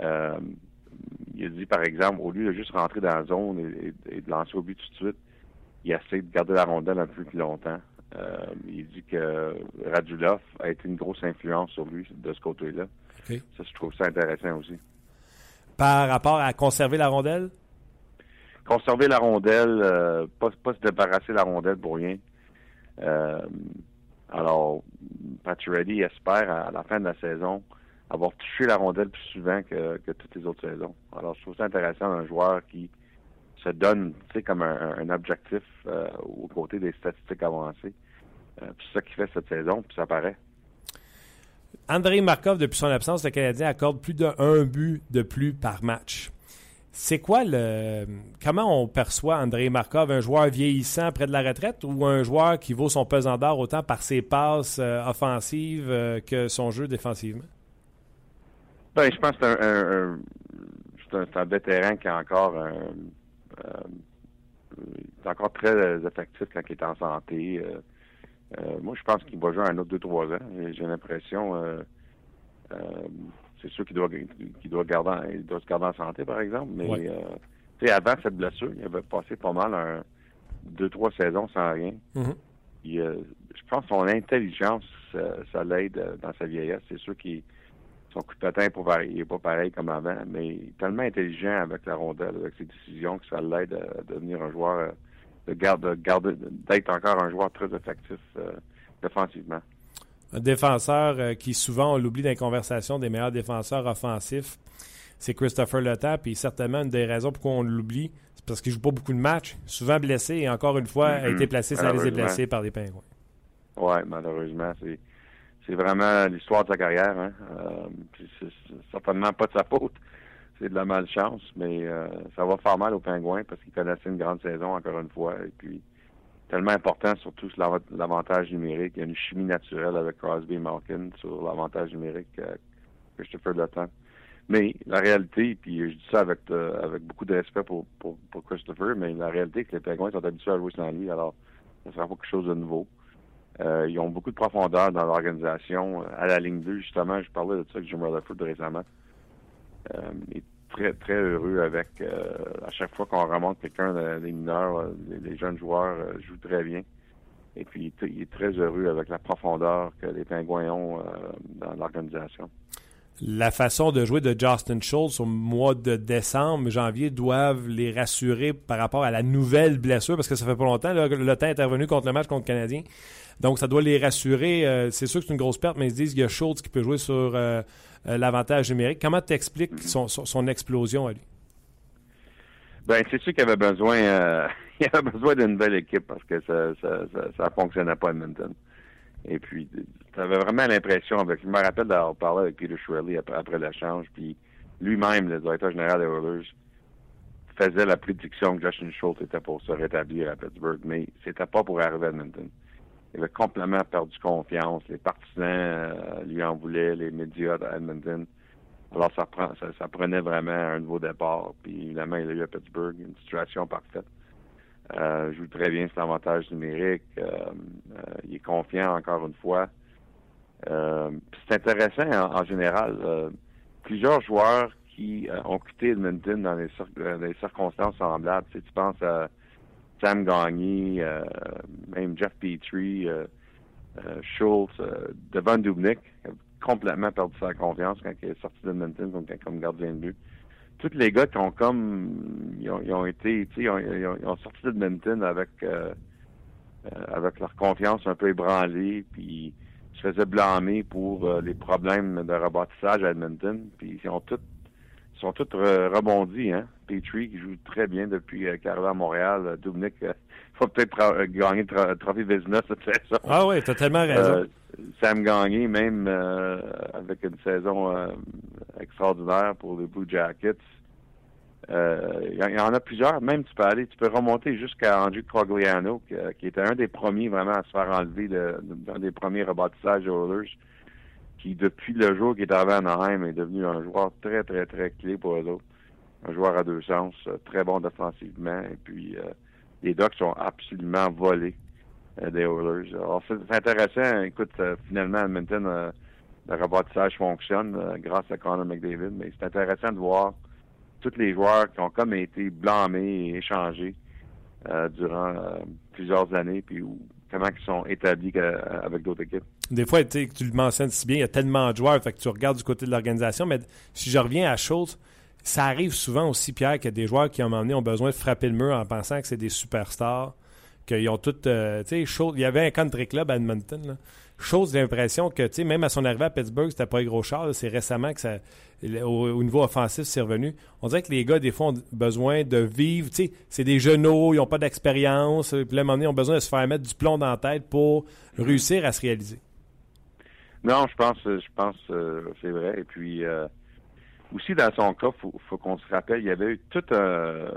Euh, il a dit, par exemple, au lieu de juste rentrer dans la zone et, de lancer au but tout de suite, il essaie de garder la rondelle un peu plus longtemps. Euh, il dit que Radulov a été une grosse influence sur lui de ce côté-là. Ça, je trouve ça intéressant aussi. Par rapport à conserver la rondelle? Conserver la rondelle, euh, pas, pas se débarrasser de la rondelle pour rien. Euh, alors, Reddy espère à la fin de la saison avoir touché la rondelle plus souvent que, toutes les autres saisons. Alors, je trouve ça intéressant un joueur qui se donne, tu sais, comme un, objectif euh, aux côtés des statistiques avancées. Euh, c'est ça qu'il fait cette saison, puis ça paraît. André Markov, depuis son absence, le Canadien accorde plus d'un but de plus par match. C'est quoi le. Comment on perçoit André Markov, un joueur vieillissant près de la retraite ou un joueur qui vaut son pesant d'or autant par ses passes euh, offensives que son jeu défensivement? Ben, je pense que c'est un, un, un, vétéran qui est encore un, est encore très effectif quand il est en santé. Euh, euh, moi, je pense qu'il va jouer un autre 2-3 ans. J'ai l'impression. Euh, c'est sûr qu'il doit, qu'il doit, garder, il doit se garder en santé, par exemple. Mais ouais. avant cette blessure, il avait passé pas mal un, deux, trois saisons sans rien. Mm-hmm. je pense que son intelligence, ça, l'aide dans sa vieillesse. C'est sûr qu'il son coup de patin il n'est pas pareil comme avant, mais il est tellement intelligent avec la rondelle, avec ses décisions, que ça l'aide à, devenir un joueur, euh, de garder, d'être encore un joueur très effectif euh, défensivement. Un défenseur euh, qui souvent, on l'oublie dans les conversations des meilleurs défenseurs offensifs, c'est Christopher Letap. Puis certainement, une des raisons pourquoi on l'oublie, c'est parce qu'il joue pas beaucoup de matchs, souvent blessé, et encore une fois, a mm-hmm. été placé sans les blessés par les pingouins. Oui, malheureusement, c'est c'est vraiment l'histoire de sa carrière. Hein. c'est certainement pas de sa faute. C'est de la malchance, mais ça va faire mal aux Pingouins parce qu'ils connaissaient une grande saison encore une fois. Et puis, tellement important, surtout sur l'avantage numérique. Il y a une chimie naturelle avec Crosby et Malkin sur l'avantage numérique que Christopher Letang. Mais la réalité, puis je dis ça avec, euh, avec beaucoup de respect pour, pour, Christopher, mais la réalité, c'est que les Penguins sont habitués à jouer sans lui, alors ça sera pas quelque chose de nouveau. Euh, ils ont beaucoup de profondeur dans l'organisation. À la ligne 2, justement, je parlais de ça avec Jim Rutherford récemment. Euh, il est très, très heureux avec, euh, à chaque fois qu'on remonte quelqu'un des mineurs, les, jeunes joueurs jouent très bien. Et puis, il est très heureux avec la profondeur que les Pingouins ont dans l'organisation la façon de jouer de Justin Schultz au mois de décembre, janvier, doivent les rassurer par rapport à la nouvelle blessure, parce que ça fait pas longtemps. le temps est intervenu contre le match contre le Canadien. Donc, ça doit les rassurer. Euh, c'est sûr que c'est une grosse perte, mais ils disent qu'il y a Schultz qui peut jouer sur euh, euh, l'avantage numérique. Comment t'expliques son, son, explosion à lui? Ben, c'est sûr qu'il avait besoin, il avait besoin d'une nouvelle équipe parce que ça, ça, ça, fonctionnait pas à Edmonton. Et puis, tu vraiment l'impression, avec, je me rappelle d'avoir parlé avec Peter Shirley après, après l'échange, puis lui-même, le directeur général des Oilers, faisait la prédiction que Justin Schultz était pour se rétablir à Pittsburgh, mais c'était pas pour arriver à Edmonton. Il avait complètement perdu confiance. Les partisans euh, lui en voulaient, les médias à Edmonton. Alors, ça, prenait vraiment un nouveau départ. Puis, évidemment, il a eu à Pittsburgh une situation parfaite. Euh, joue très bien cet avantage numérique. Euh, euh, il est confiant encore une fois. Euh, c'est intéressant en, général. plusieurs joueurs qui ont quitté Edmonton dans des, circonstances semblables. Tu, tu penses à Sam Gagné, même Jeff Petrie, Schultz, Devon Dubnik, a complètement perdu sa confiance quand il est sorti d'Edmonton comme, comme gardien de but. Tous les gars qui ont comme ils ont, été, ils ont, ils, ont, ils ont sorti de avec euh, euh, avec leur confiance un peu ébranlée, puis ils se faisaient blâmer pour euh, les problèmes de rebâtissage à Edmonton, puis ils ont tous ils sont tous rebondis, hein. Petrie qui joue très bien depuis qu'il est arrivé à Montréal. Dubnik, il faut peut-être gagner le trophée Vézina cette saison. Ah oui, t'as tellement raison. Sam Gagné, même avec une saison extraordinaire pour les Blue Jackets. Euh, il y, en a plusieurs. Même tu peux aller, tu peux remonter jusqu'à Andrew Cogliano, qui, était un des premiers vraiment à se faire enlever de, d'un des premiers rebâtissages Oilers, qui depuis le jour qu'il est arrivé à Anaheim est devenu un joueur très très très clé pour eux. Un joueur à deux sens, euh, très bon défensivement, et puis euh, les Ducks sont absolument volés des Oilers. Alors c'est, intéressant. Écoute, finalement, Edmonton le rebâtissage fonctionne euh, grâce à Connor McDavid, mais c'est intéressant de voir tous les joueurs qui ont comme été blâmés et échangés euh, durant euh, plusieurs années, puis comment ils sont établis avec d'autres équipes. Des fois, tu le mentionnes si bien, il y a tellement de joueurs, fait que tu regardes du côté de l'organisation, mais si je reviens à Schultz, ça arrive souvent aussi, Pierre, a des joueurs qui, à un moment donné, ont besoin de frapper le mur en pensant que c'est des superstars, qu'ils ont toutes... tu sais, Schultz, il y avait un country club à Edmonton, là Chose l'impression que, tu sais, même à son arrivée à Pittsburgh, c'était pas un gros char. C'est récemment que ça, au, niveau offensif, c'est revenu. On dirait que les gars, des fois, ont besoin de vivre. Tu sais, c'est des genoux, ils n'ont pas d'expérience. Puis à un moment donné, ils ont besoin de se faire mettre du plomb dans la tête pour réussir à se réaliser. Non, je pense, je pense, euh, c'est vrai. Et puis, euh, aussi dans son cas, faut, faut qu'on se rappelle, il y avait eu tout un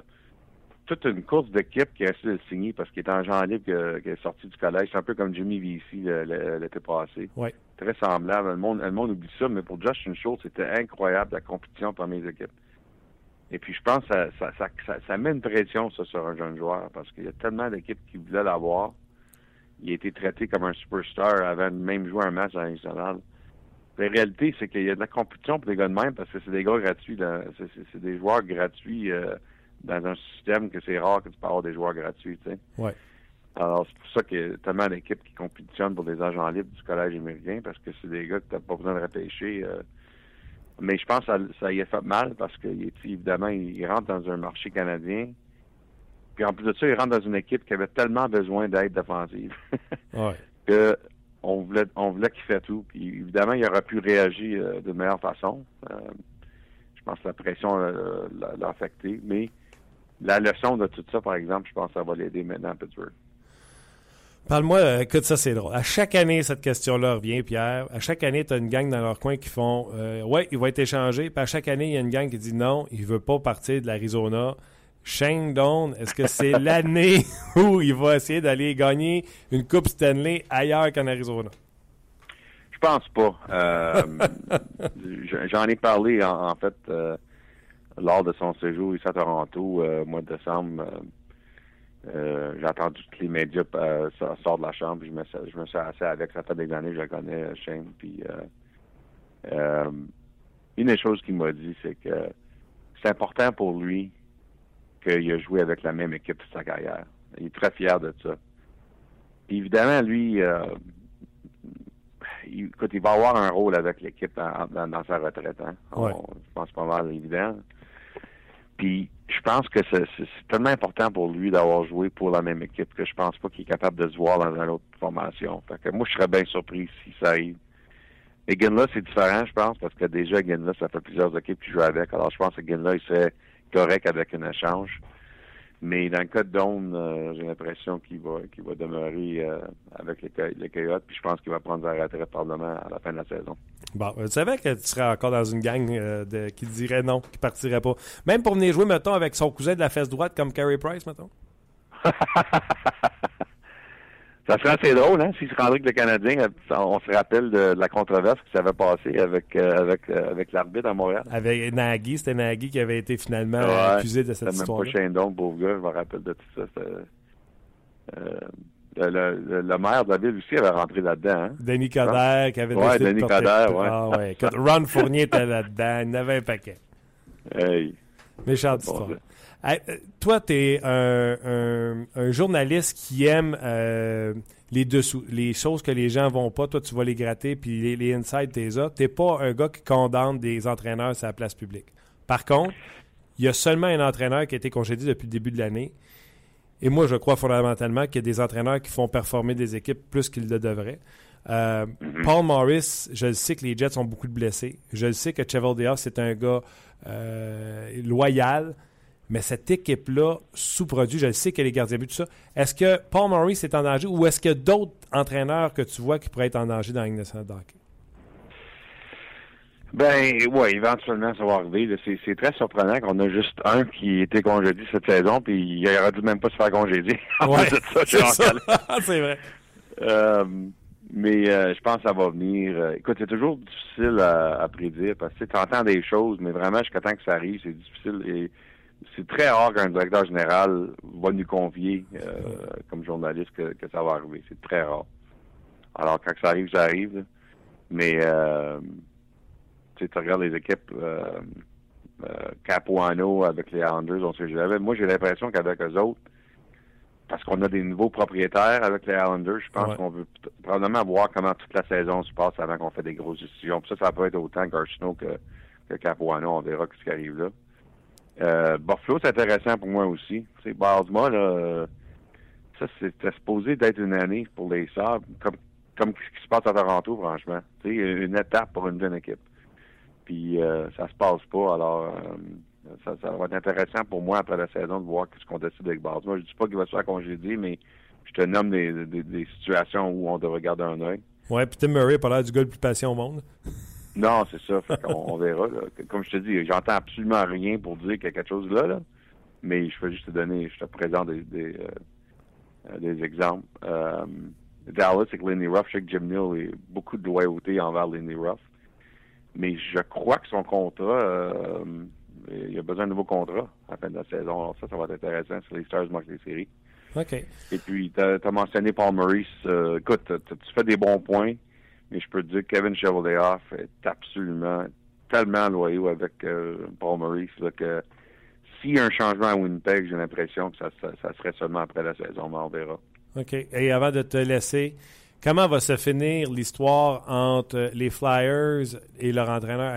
toute une course d'équipe qui a essayé de le signer parce qu'il est en genre libre qui est sorti du collège. C'est un peu comme Jimmy Vesey l'été passé. Ouais. Très semblable. Le monde, le monde oublie ça, mais pour Justin Schultz, c'était incroyable la compétition parmi les équipes. Et puis je pense que ça, ça, ça, ça, met une pression ça, sur un jeune joueur parce qu'il y a tellement d'équipes qui voulaient l'avoir. Il a été traité comme un superstar avant de même jouer un match à national. La réalité, c'est qu'il y a de la compétition pour les gars de même parce que c'est des gars gratuits. C'est des joueurs gratuits. Euh, dans un système que c'est rare que tu peux avoir des joueurs gratuits, tu sais. Ouais. Alors, c'est pour ça qu'il y a tellement d'équipes qui compétitionnent pour des agents libres du collège américain, parce que c'est des gars que tu n'as pas besoin de repêcher. Euh. mais je pense que ça, ça y a fait mal, parce que, évidemment, il rentre dans un marché canadien. Puis en plus de ça, il rentre dans une équipe qui avait tellement besoin d'aide défensive. ouais. Que on voulait, on voulait qu'il fait tout. Puis évidemment, il aurait pu réagir euh, de meilleure façon. Euh, je pense que la pression l'a affecté. Mais la leçon de tout ça, par exemple, je pense que ça va l'aider maintenant à Pittsburgh. Parle-moi, euh, écoute, ça c'est drôle. À chaque année, cette question-là revient, Pierre. À chaque année, tu as une gang dans leur coin qui font euh, Ouais, il va être échangé. Puis à chaque année, il y a une gang qui dit non, il veut pas partir de l'Arizona. Shane Doan, est-ce que c'est l'année où il va essayer d'aller gagner une Coupe Stanley ailleurs qu'en Arizona? Je pense pas. Euh, J'en ai parlé, en, fait, euh, lors de son séjour ici à Toronto, euh, au mois de décembre. Euh, j'ai entendu que les médias euh, sortent de la chambre, je me, je me suis assis avec. Ça fait des années que je connais, Shane. Puis, une des choses qu'il m'a dit, c'est que c'est important pour lui qu'il a joué avec la même équipe toute sa carrière. Il est très fier de ça. évidemment, lui, il, écoute, il va avoir un rôle avec l'équipe dans, sa retraite. Hein? je pense pas mal évident. Puis je pense que c'est tellement important pour lui d'avoir joué pour la même équipe que je pense pas qu'il est capable de se voir dans une autre formation. Fait que moi, je serais bien surpris si ça arrive. Et là, c'est différent, je pense, parce que déjà, là, ça fait plusieurs équipes qui jouent avec. Alors, je pense que là, il serait correct avec un échange. Mais dans le cas de Don, euh, j'ai l'impression qu'il va qu'il va demeurer euh, avec les, les Coyotes, puis je pense qu'il va prendre sa retraite probablement à la fin de la saison. Bon, tu savais que tu serais encore dans une gang euh, de, qui dirait non, qui partirait pas. Même pour venir jouer, mettons, avec son cousin de la fesse droite comme Carey Price, mettons. Ça serait assez drôle, hein, s'il se rendrait avec le Canadien. On se rappelle de, la controverse qui s'avait passée avec euh, avec euh, avec l'arbitre à Montréal. Avec Nagui, c'était Nagui qui avait été finalement accusé de cette histoire. Même pas Chandon, pauvre gars, je me rappelle de tout ça. Euh, le, le, maire de la ville aussi avait rentré là-dedans. Hein? Denis Coderre qui avait ouais, Denis de Coderre, ouais. Ah ouais. Ron Fournier était là-dedans, il en avait un paquet. Hey. Méchante histoire. Euh, toi, tu es un, journaliste qui aime euh, les dessous, les choses que les gens vont pas. Toi, tu vas les gratter, puis les, les inside, t'es là. Tu pas un gars qui condamne des entraîneurs sur la place publique. Par contre, il y a seulement un entraîneur qui a été congédié depuis le début de l'année. Et moi, je crois fondamentalement qu'il y a des entraîneurs qui font performer des équipes plus qu'ils le devraient. Euh, mm-hmm. Paul Morris, je le sais que les Jets ont beaucoup de blessés. Je le sais que Cheval c'est un gars loyal. Mais cette équipe-là sous-produit, je sais qu'elle est gardien but, tout ça. Est-ce que Paul Maurice est en danger ou est-ce qu'il y a d'autres entraîneurs que tu vois qui pourraient être en danger dans la Ligue Ben, oui, éventuellement, ça va arriver. C'est très surprenant qu'on a juste un qui était congédié cette saison, puis il aurait dû même pas se faire congédier. Ouais, c'est vrai. Euh, mais euh, je pense que ça va venir. Euh, écoute, c'est toujours difficile à, prédire parce que tu entends des choses, mais vraiment, jusqu'à temps que ça arrive, c'est difficile. Et c'est très rare qu'un directeur général va nous convier euh, comme journaliste que, ça va arriver. C'est très rare. Alors, quand ça arrive, ça arrive. Mais, euh, tu regardes les équipes euh, euh, Capuano avec les Islanders, on sait jamais. Moi, j'ai l'impression qu'avec eux autres, parce qu'on a des nouveaux propriétaires avec les Islanders, je pense qu'on veut probablement voir comment toute la saison se passe avant qu'on fait des grosses décisions. Puis ça, ça peut être autant Garchino que, que Capuano. On verra ce qui arrive là. Euh, c'est intéressant pour moi aussi. C'est là, ça, c'était supposé d'être une année pour les Sabres, comme, comme ce qui se passe à Toronto, franchement. C'est une étape pour une jeune équipe. Puis euh, ça se passe pas, alors euh, ça, va être intéressant pour moi après la saison de voir ce qu'on décide avec Baltimore. Je dis pas qu'il va se faire congédier, mais je te nomme des, des, situations où on devrait garder un œil. Ouais, puis Tim Murray a pas l'air du gars le plus patient au monde. Non, c'est ça. on, verra. Comme je te dis, j'entends absolument rien pour dire qu'il y a quelque chose là, mais je vais juste te donner, je te présente des, des, euh, exemples. Euh, Dallas avec Lenny Ruff, je sais que Jim Neal a beaucoup de loyauté envers Lenny Ruff, mais je crois que son contrat, euh, il a besoin d'un nouveau contrat à la fin de la saison. Alors ça, ça va être intéressant si les Stars marquent les séries. OK. Et puis, tu as, mentionné Paul Maurice. écoute, tu fais des bons points. Mais je peux te dire que Kevin Chevaldayoff est absolument tellement loyal avec euh, Paul Maurice que s'il y a un changement à Winnipeg, j'ai l'impression que ça, serait seulement après la saison, mais on verra. OK. Et avant de te laisser, comment va se finir l'histoire entre les Flyers et leur entraîneur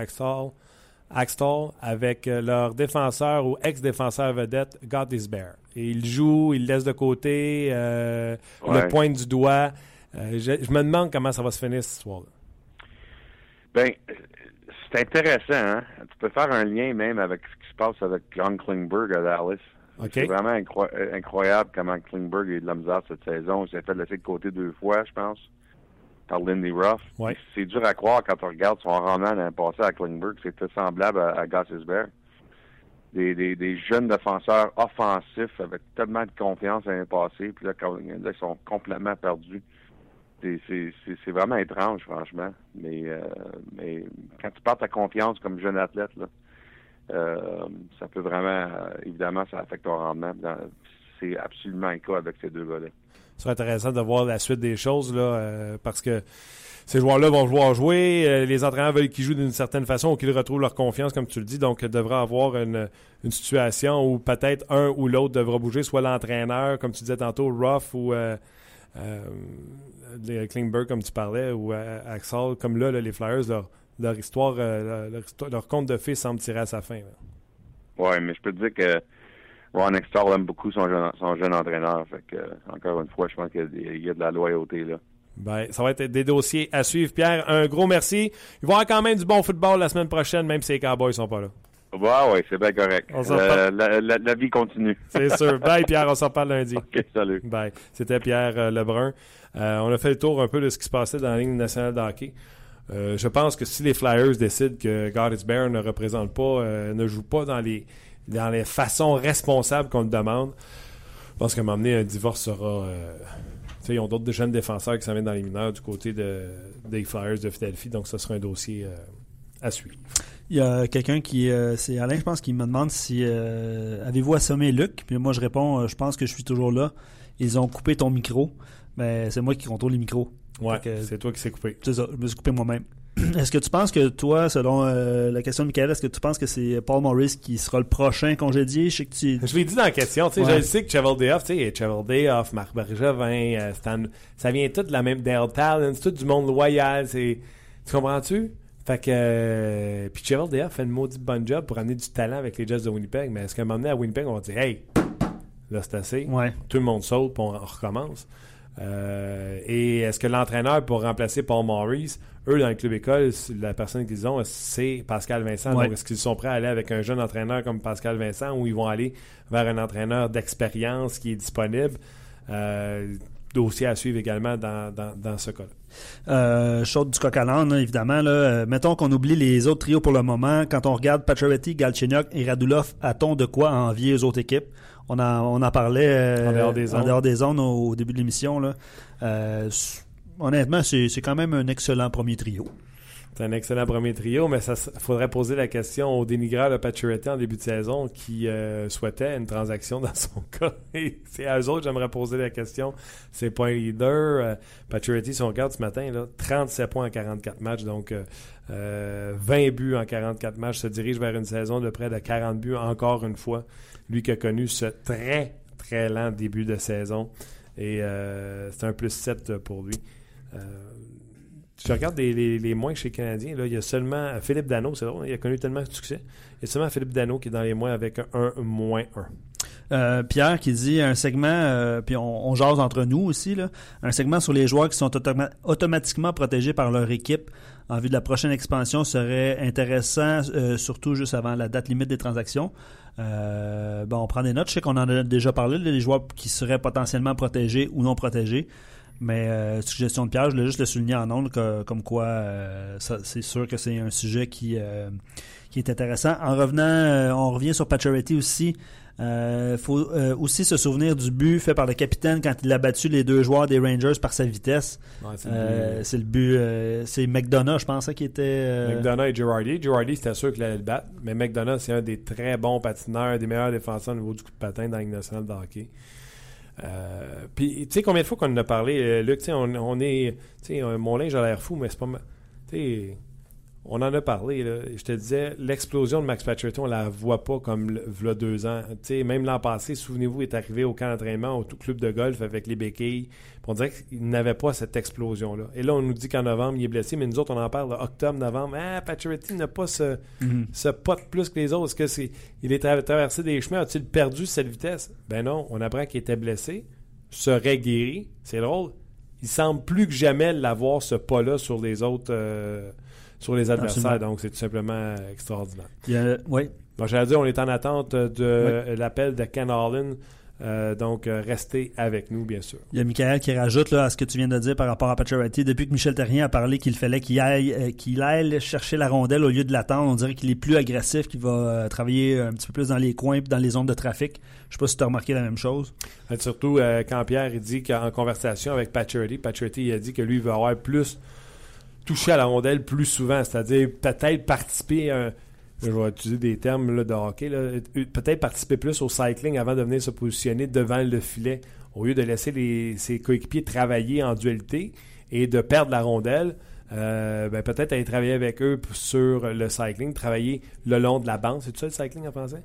Axtall avec euh, leur défenseur ou ex-défenseur vedette, Bear? Et il joue, il laisse de côté euh, le point du doigt. Euh, je, me demande comment ça va se finir cette histoire-là. Ben, c'est intéressant. Hein? Tu peux faire un lien même avec ce qui se passe avec John Klingberg à Dallas. C'est vraiment incroyable comment Klingberg a eu de la misère cette saison. Il s'est fait laisser de côté deux fois, je pense, par Lindy Ruff. C'est dur à croire quand on regarde son rendement l'année passée à Klingberg. C'était semblable à, à Des, des, jeunes défenseurs offensifs avec tellement de confiance l'année passée, puis là, ils sont complètement perdus. C'est vraiment étrange, franchement. Mais, euh, mais quand tu perds ta confiance comme jeune athlète, là, euh, ça peut vraiment, euh, évidemment, ça affecte ton rendement. C'est absolument le cas avec ces deux gars-là. C'est intéressant de voir la suite des choses, là, parce que ces joueurs-là vont vouloir jouer. les entraîneurs veulent qu'ils jouent d'une certaine façon ou qu'ils retrouvent leur confiance, comme tu le dis. Donc, il devra avoir une, une situation où peut-être un ou l'autre devra bouger, soit l'entraîneur, comme tu disais tantôt, Ruff ou euh, Klingberg, comme tu parlais, ou Axel. Comme là, les Flyers, leur, leur histoire, euh, leur, conte de fées semble tirer à sa fin. Oui, mais je peux te dire que Ron Extall aime beaucoup son jeune, son jeune entraîneur. Fait que, encore une fois, je pense qu'il y, a de la loyauté là. Ben, ça va être des dossiers à suivre. Pierre, un gros merci. Il va y avoir quand même du bon football la semaine prochaine, même si les Cowboys ne sont pas là. Oui, oui, c'est bien correct. Euh, la, vie continue. C'est sûr. Bye, Pierre. On s'en parle lundi. OK, salut. Bye. C'était Pierre euh, Lebrun. on a fait le tour un peu de ce qui se passait dans la ligne nationale de hockey. Euh, je pense que si les Flyers décident que Goddess Bear ne représente pas, euh, ne joue pas dans les, dans les façons responsables qu'on le demande, je pense qu'à un moment donné, un divorce sera. Euh, ils ont d'autres jeunes défenseurs qui s'en viennent dans les mineurs du côté de, des Flyers de Philadelphie, donc ce sera un dossier à suivre. Il y a quelqu'un qui. c'est Alain, je pense, qui me demande si. Avez-vous assommé Luc? Puis moi, je réponds je pense que je suis toujours là. Ils ont coupé ton micro. Mais c'est moi qui contrôle les micros. Ouais, c'est toi qui s'est coupé. C'est ça, je me suis coupé moi-même. Est-ce que tu penses que toi, selon euh, la question de Michael, est-ce que tu penses que c'est Paul Morris qui sera le prochain congédié? Je sais que tu... Je l'ai dit dans la question, tu sais, je sais que Chevaldeoff, tu sais, Chevaldeoff, Marc Bergevin, euh, Stan, ça vient tout de la même Dale c'est tout du monde loyal, c'est... Tu comprends-tu? Fait que... Euh, puis Chevaldeoff fait une maudite bonne job pour amener du talent avec les Jets de Winnipeg, mais est-ce qu'à un moment donné, à Winnipeg, on va dire « Hey, là, c'est assez. Ouais. Tout le monde saute, puis on recommence. » Euh, et est-ce que l'entraîneur pour remplacer Paul Maurice, eux dans le club école, la personne qu'ils ont, c'est Pascal Vincent. Donc est-ce qu'ils sont prêts à aller avec un jeune entraîneur comme Pascal Vincent ou ils vont aller vers un entraîneur d'expérience qui est disponible? Euh, dossier à suivre également dans, dans, ce cas-là. Euh, du coq à évidemment. Là, euh, mettons qu'on oublie les autres trios pour le moment. Quand on regarde Pacioretty, Galchenyuk et Radulov, a-t-on de quoi envier aux autres équipes? On en, on en parlait euh, en, dehors des zones au, début de l'émission. Euh, honnêtement, c'est quand même un excellent premier trio. C'est un excellent premier trio, mais ça faudrait poser la question au dénigreur de Pacioretty en début de saison qui euh, souhaitait une transaction dans son cas. Et c'est à eux autres j'aimerais poser la question. C'est pas un leader. Euh, si on regarde ce matin, là, 37 points en 44 matchs, donc 20 buts en 44 matchs, se dirige vers une saison de près de 40 buts encore une fois. Lui qui a connu ce très, très lent début de saison. Et euh, c'est un plus 7 pour lui. Euh, je regarde les, les, moins chez les Canadiens. Là, il y a seulement Philippe Dano, c'est drôle, il a connu tellement de succès. Il y a seulement Philippe Dano qui est dans les moins avec un, moins 1. Euh, Pierre qui dit un segment, puis on, jase entre nous aussi, là, un segment sur les joueurs qui sont automatiquement protégés par leur équipe en vue de la prochaine expansion serait intéressant, surtout juste avant la date limite des transactions. Euh, bon, on prend des notes. Je sais qu'on en a déjà parlé, les joueurs qui seraient potentiellement protégés ou non protégés. Mais euh, suggestion de Pierre, je voulais juste le souligner en ondes, comme quoi euh, c'est sûr que c'est un sujet qui, euh, qui est intéressant. En revenant, on revient sur Pacioretty aussi. Il faut aussi se souvenir du but fait par le capitaine quand il a battu les deux joueurs des Rangers par sa vitesse. C'est le but. c'est McDonough, je pensais, qui était. McDonough et Girardi. Girardi, c'était sûr qu'il allait le battre. Mais McDonough, c'est un des très bons patineurs, des meilleurs défenseurs au niveau du coup de patin dans la nationale de hockey. Puis, tu sais, combien de fois qu'on en a parlé, Luc, tu sais, on, on, est. Tu sais, mon linge a l'air fou, mais c'est pas. Tu sais on en a parlé. Là. Je te disais, l'explosion de Max Pacioretty, on la voit pas comme le, deux ans. même l'an passé, souvenez-vous, il est arrivé au camp d'entraînement, au club de golf avec les béquilles. On dirait qu'il n'avait pas cette explosion-là. Et là, on nous dit qu'en novembre, il est blessé, mais nous autres, on en parle octobre, novembre. Ah, Pacioretty n'a pas ce, mm-hmm. ce pot plus que les autres. Est-ce que c'est, il est traversé des chemins? A-t-il perdu cette vitesse? Ben non, on apprend qu'il était blessé, serait guéri. C'est drôle. Il semble plus que jamais l'avoir ce pas-là sur les autres. Euh, sur les adversaires. Absolument. Donc, c'est tout simplement extraordinaire. Il y a- oui. Bon, J'allais dire, on est en attente de l'appel de Ken Holland. Euh, donc, euh, restez avec nous, bien sûr. Il y a Michael qui rajoute là, à ce que tu viens de dire par rapport à Pacioretty. Depuis que Michel Terrien a parlé qu'il fallait qu'il aille, euh, qu'il aille chercher la rondelle au lieu de l'attendre, on dirait qu'il est plus agressif, qu'il va euh, travailler un petit peu plus dans les coins et dans les zones de trafic. Je sais pas si tu as remarqué la même chose. Euh, Surtout euh, quand Pierre il dit qu'en conversation avec Pacioretty, Pacioretty il a dit que lui il veut avoir plus touché à la rondelle plus souvent, c'est-à-dire peut-être participer à un- je vais utiliser des termes là, de hockey, euh, peut-être participer plus au cycling avant de venir se positionner devant le filet, au lieu de laisser les- ses coéquipiers travailler en dualité et de perdre la rondelle. euh, ben, peut-être aller travailler avec eux sur le cycling, travailler le long de la bande. C'est ça le cycling en français?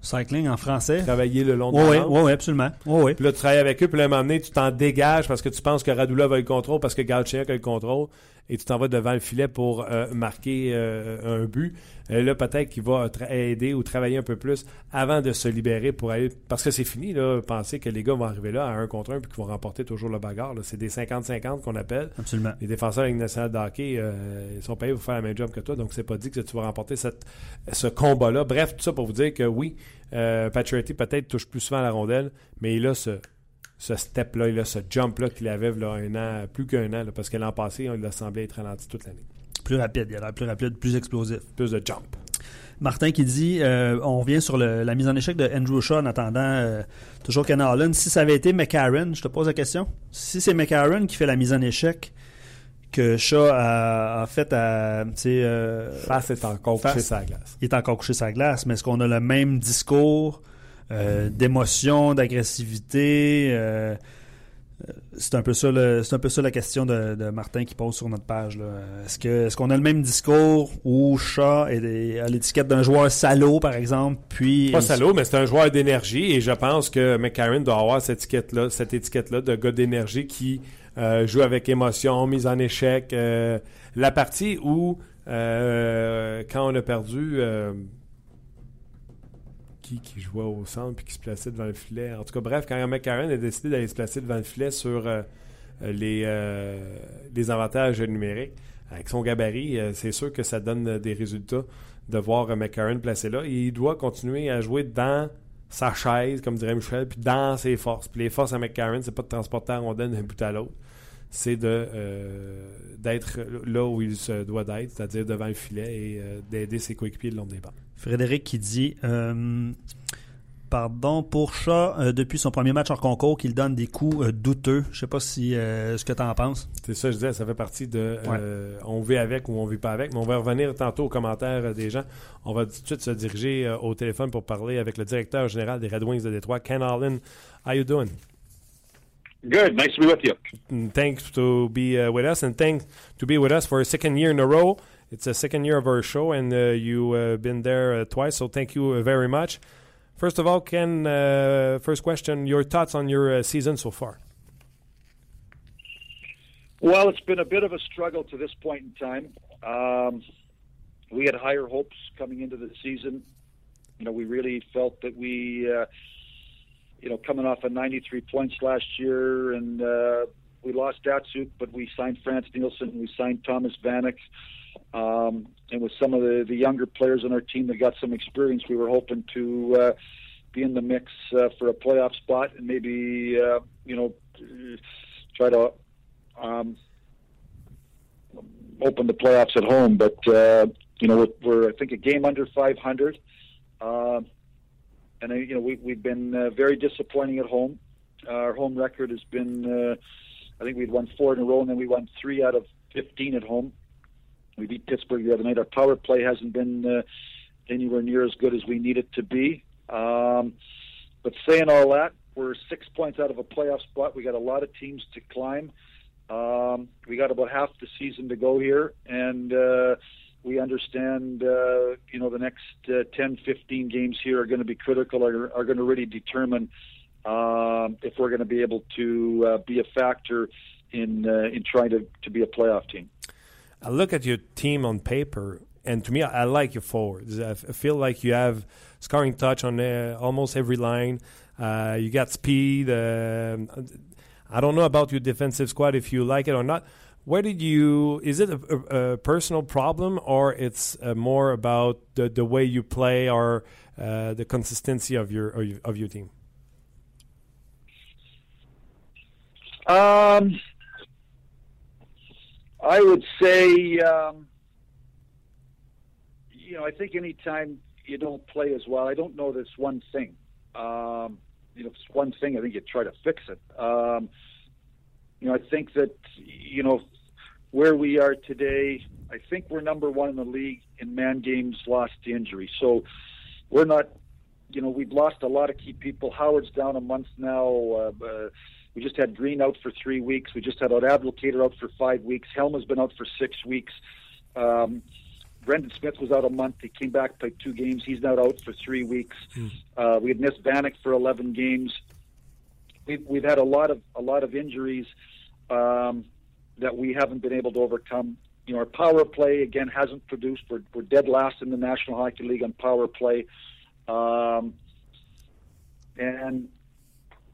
Cycling en français? Travailler le long de la oui, bande. oui, oui, absolument. Oui. Puis là, tu travailles avec eux, puis là, à un moment donné, tu t'en dégages parce que tu penses que Radula va le contrôle, parce que Galchenyuk a le contrôle, et tu t'en vas devant le filet pour euh, marquer euh, un but. Et là, peut-être qu'il va aider ou travailler un peu plus avant de se libérer pour aller... Parce que c'est fini, là, penser que les gars vont arriver là à un contre un puis qu'ils vont remporter toujours le bagarre. C'est des 50-50 qu'on appelle. Absolument. Les défenseurs de la Ligue nationale de hockey, euh, ils sont payés pour faire la même job que toi, donc c'est pas dit que tu vas remporter cette, ce combat-là. Bref, tout ça pour vous dire que oui, euh, Pacioretty peut-être touche plus souvent la rondelle, mais il a ce, ce step-là, ce jump-là qu'il avait là, un an, plus qu'un an, là, parce que l'an passé, il a semblé être ralenti toute l'année. Plus rapide. Il a l'air plus rapide, plus explosif. Plus de jump. Martin qui dit euh, on revient sur le- la mise en échec de Andrew Shaw en attendant euh, toujours Ken Holland. Si ça avait été McCarron, je te pose la question. Si c'est McCarron qui fait la mise en échec que Shaw a, a fait à. euh, Face est encore Face. couché la glace. il est encore couché la glace, mais est-ce qu'on a le même discours euh, d'émotion, d'agressivité euh, c'est un peu ça le- c'est un peu ça la question de, de Martin qui pose sur notre page là. Est-ce que est-ce qu'on a le même discours où Shaw est, a l'étiquette d'un joueur salaud par exemple, puis Pas salaud, mais c'est un joueur d'énergie et je pense que McCarron doit avoir cette étiquette-là, cette étiquette-là de gars d'énergie qui euh, joue avec émotion, mise en échec. Euh, la partie où, euh, quand on a perdu, euh, qui, jouait au centre puis qui se plaçait devant le filet. En tout cas, bref, quand McCarron a décidé d'aller se placer devant le filet sur euh, les, euh, les avantages numériques, avec son gabarit, euh, c'est sûr que ça donne euh, des résultats de voir euh, McCarron placé là. Et il doit continuer à jouer dans sa chaise, comme dirait Michel, puis dans ses forces. Puis les forces à McCarron, c'est pas de transporter la rondelle d'un bout à l'autre. C'est de euh, d'être là où il se doit d'être, c'est-à-dire devant le filet et euh, d'aider ses coéquipiers le long des bancs. Frédéric qui dit euh, Pardon pour euh, depuis son premier match en concours, qu'il donne des coups douteux. Je sais pas si ce que tu en penses. C'est ça, je disais, ça fait partie de on vit avec ou on vit pas avec. Mais on va revenir tantôt aux commentaires des gens. On va tout de suite se diriger au téléphone pour parler avec le directeur général des Red Wings de Détroit, Ken Allen. How you doing? Good. Nice to be with you. Thanks to be uh, with us, and thanks to be with us for a second year in a row. It's a second year of our show, and uh, you've uh, been there uh, twice, so thank you uh, very much. First of all, Ken, uh, first question, your thoughts on your uh, season so far? Well, it's been a bit of a struggle to this point in time. Um, we had higher hopes coming into the season. You know, we really felt that we, uh, you know, coming off of 93 points last year, and uh, we lost Datsuk, but we signed France Nielsen, we signed Thomas Vanek, um, and with some of the, the younger players on our team that got some experience, we were hoping to uh, be in the mix uh, for a playoff spot and maybe, uh, you know, try to um, open the playoffs at home. But uh, you know, we're, we're I think a game under 500, uh, and uh, you know we, we've been uh, very disappointing at home. Our home record has been, uh, I think we'd won four in a row, and then we won three out of 15 at home. We beat Pittsburgh the other night. Our power play hasn't been uh, anywhere near as good as we need it to be. Um, but saying all that, we're six points out of a playoff spot. We got a lot of teams to climb. Um, we got about half the season to go here, and uh, we understand, uh, you know, the next uh, 10, 15 games here are going to be critical, are, are going to really determine um, if we're going to be able to uh, be a factor in uh, in trying to, to be a playoff team. I look at your team on paper, and to me, I, I like your forwards. I, feel like you have scoring touch on uh, almost every line. Uh, you got speed. Uh, I don't know about your defensive squad if you like it or not. Where did you? Is it a, a, a personal problem, or it's uh, more about the the way you play or uh, the consistency of your of your team? Um, I would say, um, you know, I think anytime you don't play as well, I don't know this one thing. Um, you know, if it's one thing, I think you try to fix it. Um, you know, I think that, you know, where we are today, I think we're number one in the league in man games lost to injury. So we're not, you know, we've lost a lot of key people. Howard's down a month now. Uh, uh, we just had Green out for three weeks. We just had Abdelkader out for five weeks. Helm has been out for six weeks. Um, Brendan Smith was out a month. He came back, played two games. He's now out for three weeks. Mm. Uh, we had missed Vanek for 11 games. We've, we've had a lot of a lot of injuries um, that we haven't been able to overcome. You know, our power play again hasn't produced. We're, we're dead last in the National Hockey League on power play, um, and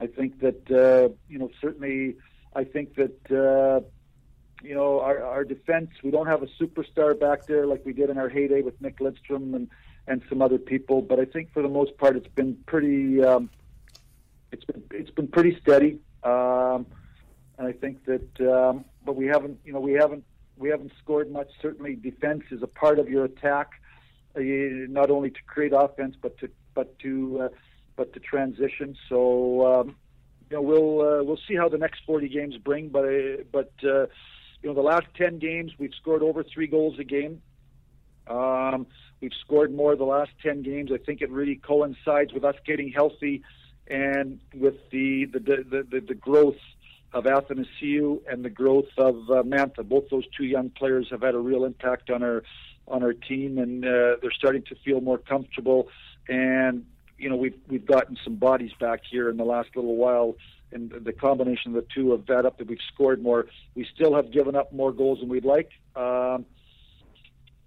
I think that uh, you know certainly I think that uh, you know our, our defense we don't have a superstar back there like we did in our heyday with Nick Lidstrom and and some other people, but I think for the most part it's been pretty um, it's been it's been pretty steady. Um, and I think that um, but we haven't you know we haven't we haven't scored much. Certainly defense is a part of your attack, uh, not only to create offense but to but to uh, but the transition. So um, you know we'll uh, we'll see how the next 40 games bring. But uh, but uh, you know the last 10 games we've scored over three goals a game. Um, we've scored more the last 10 games. I think it really coincides with us getting healthy and with the the the, the, the growth of Athanasiu and the growth of uh, Mantha. Both those two young players have had a real impact on our on our team, and uh, they're starting to feel more comfortable. And you know, we've we've gotten some bodies back here in the last little while, and the combination of the two have that up that we've scored more. We still have given up more goals than we'd like, um,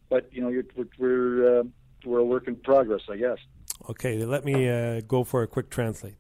but you know, we're we're, uh, we're a work in progress, I guess. Okay, let me uh, go for a quick translate.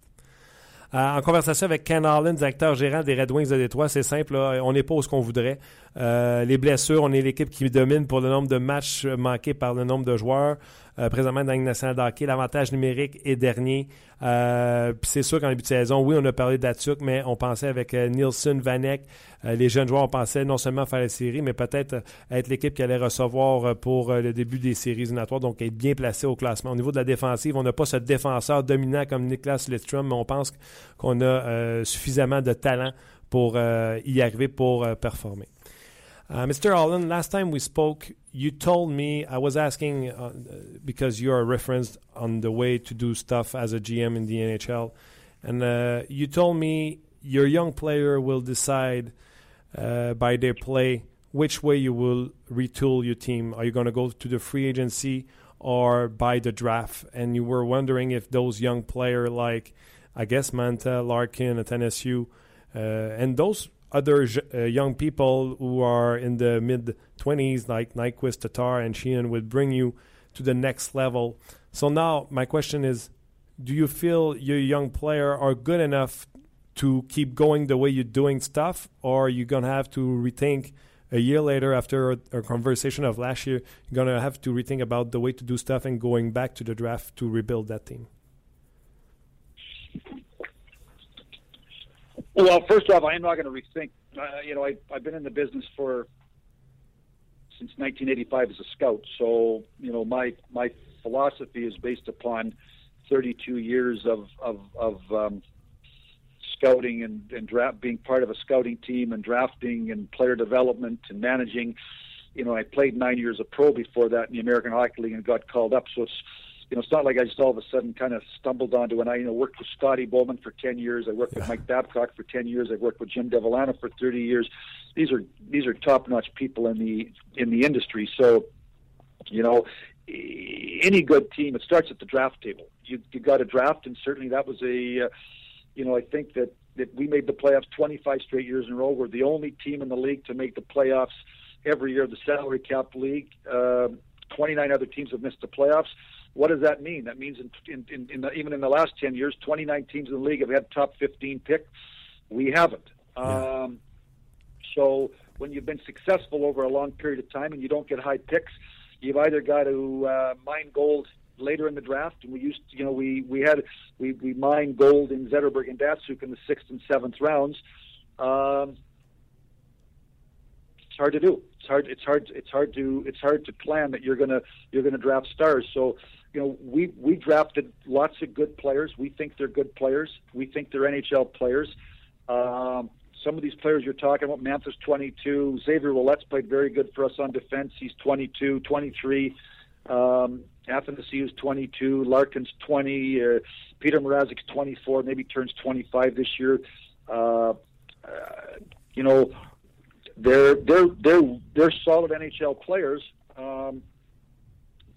Euh, en conversation avec Ken Allen, directeur gérant des Red Wings de Détroit, c'est simple, on n'est pas où ce qu'on voudrait. Euh, les blessures, on est l'équipe qui domine pour le nombre de matchs manqués par le nombre de joueurs. Euh, présentement dans la d'hockey. L'avantage numérique est dernier. Euh, c'est sûr qu'en début de saison, oui, on a parlé d'Atuk, mais on pensait avec Nielsen, Vanek, les jeunes joueurs, on pensait non seulement faire la série, mais peut-être être l'équipe qui allait recevoir pour le début des séries éliminatoires, donc être bien placé au classement. Au niveau de la défensive, on n'a pas ce défenseur dominant comme Niklas Lidstrom, mais on pense qu'on a suffisamment de talent pour y arriver pour performer. Uh, Mr. Allen, last time we spoke, you told me I was asking uh, because you are referenced on the way to do stuff as a GM in the NHL, and uh, you told me your young player will decide uh, by their play which way you will retool your team. Are you going to go to the free agency or by the draft? And you were wondering if those young player like I guess Manta, Larkin, Athanasiu, uh, and those other uh, young people who are in the mid 20s, like Nyquist, Tatar, and Sheehan, would bring you to the next level. So now my question is do you feel your young player are good enough to keep going the way you're doing stuff, or you're going to have to rethink a year later after a, conversation of last year, you're going to have to rethink about the way to do stuff and going back to the draft to rebuild that team? Well, first off, I am not going to rethink. Uh, you know, I, I've been in the business for since 1985 as a scout. So, you know, my my philosophy is based upon 32 years of of, of um, scouting and, and draft, being part of a scouting team and drafting and player development and managing. You know, I played nine years of pro before that in the American Hockey League and got called up. So it's you know, it's not like I just all of a sudden kind of stumbled onto it. I, you know, worked with Scotty Bowman for 10 years. I worked yeah. with Mike Babcock for 10 years. I worked with Jim Devellano for 30 years. These are, these are top-notch people in the, in the industry. So, you know, any good team, it starts at the draft table. You, you got a draft, and certainly that was a, uh, you know, I think that, that we made the playoffs 25 straight years in a row. We're the only team in the league to make the playoffs every year of the salary cap league. Uh, 29 other teams have missed the playoffs. What does that mean? That means in, in, in, in the, even in the last 10 years, 29 teams in the league have had top 15 pick. We haven't. Yeah. Um, so when you've been successful over a long period of time and you don't get high picks, you've either got to uh, mine gold later in the draft, and we used, to, you know, we we had we we mined gold in Zetterberg and Datsyuk in the sixth and seventh rounds. Um, it's hard to do. It's hard. It's hard. It's hard to. It's hard to plan that you're gonna you're gonna draft stars. So, you know, we we drafted lots of good players. We think they're good players. We think they're NHL players. Um, some of these players you're talking about, Mantha's 22, Xavier Ouellette's played very good for us on defense. He's 22, 23. Um, Athanasiou's 22, Larkin's 20, uh, Peter Mrazek's 24, maybe turns 25 this year. Uh, uh, you know, they're they're they're they're solid NHL players, um,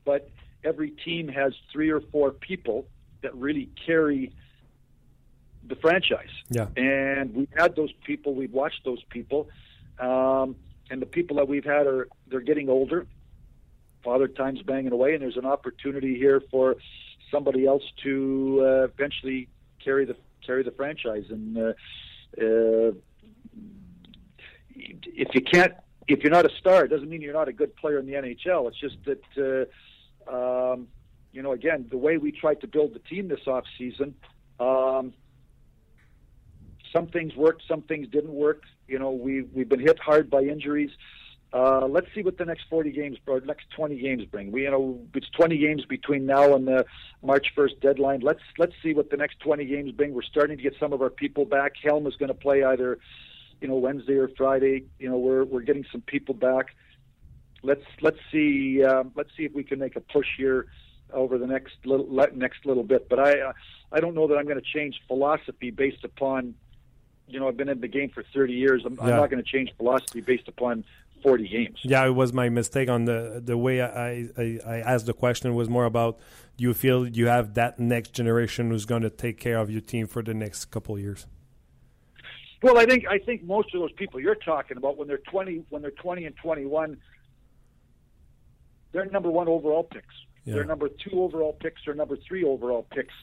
but every team has three or four people that really carry the franchise. Yeah. And we've had those people, we've watched those people, um, and the people that we've had are they're getting older. Father Time's banging away, and there's an opportunity here for somebody else to uh, eventually carry the carry the franchise. And uh, uh, if you can't, if you're not a star, it doesn't mean you're not a good player in the NHL. It's just that, uh, um, you know, again, the way we tried to build the team this off season. Um, some things worked, some things didn't work. You know, we we've been hit hard by injuries. Uh, let's see what the next 40 games or next 20 games bring. We, you know, it's 20 games between now and the March 1st deadline. Let's let's see what the next 20 games bring. We're starting to get some of our people back. Helm is going to play either, you know, Wednesday or Friday. You know, we're we're getting some people back. Let's let's see um, let's see if we can make a push here over the next little next little bit. But I uh, I don't know that I'm going to change philosophy based upon you know, I've been in the game for 30 years. I'm, yeah. I'm not going to change philosophy based upon 40 games. Yeah, it was my mistake on the the way I, I, I asked the question it was more about do you feel you have that next generation who's going to take care of your team for the next couple years? Well, I think I think most of those people you're talking about when they're 20 when they're 20 and 21 they're number 1 overall picks. Yeah. They're number 2 overall picks or number 3 overall picks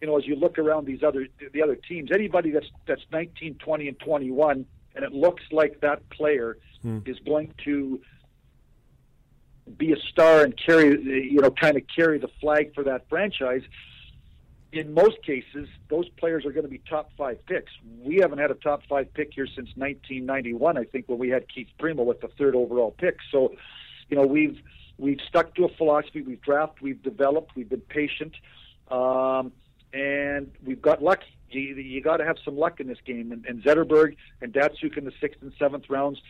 you know, as you look around these other the other teams, anybody that's that's 19, 20, and 21, and it looks like that player hmm. is going to be a star and carry, you know, kind of carry the flag for that franchise. In most cases, those players are going to be top five picks. We haven't had a top five pick here since 1991. I think when we had Keith Primeau with the third overall pick. So, you know, we've we've stuck to a philosophy. We've drafted, we've developed, we've been patient. Um, and we've got lucky. You, you got to have some luck in this game. And, and Zetterberg and Datsuk in the sixth and seventh rounds,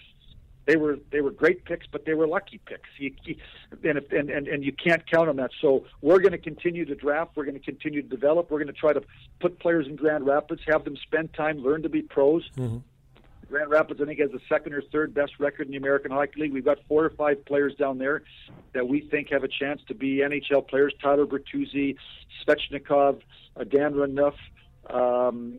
they were they were great picks, but they were lucky picks. You, you, and, if, and and and you can't count on that. So we're going to continue to draft. We're going to continue to develop. We're going to try to put players in Grand Rapids, have them spend time, learn to be pros. Mm-hmm. Grand Rapids, I think, has the second or third best record in the American Hockey League. We've got four or five players down there that we think have a chance to be NHL players. Tyler Bertuzzi, Svechnikov, uh, Dan Renouf, um,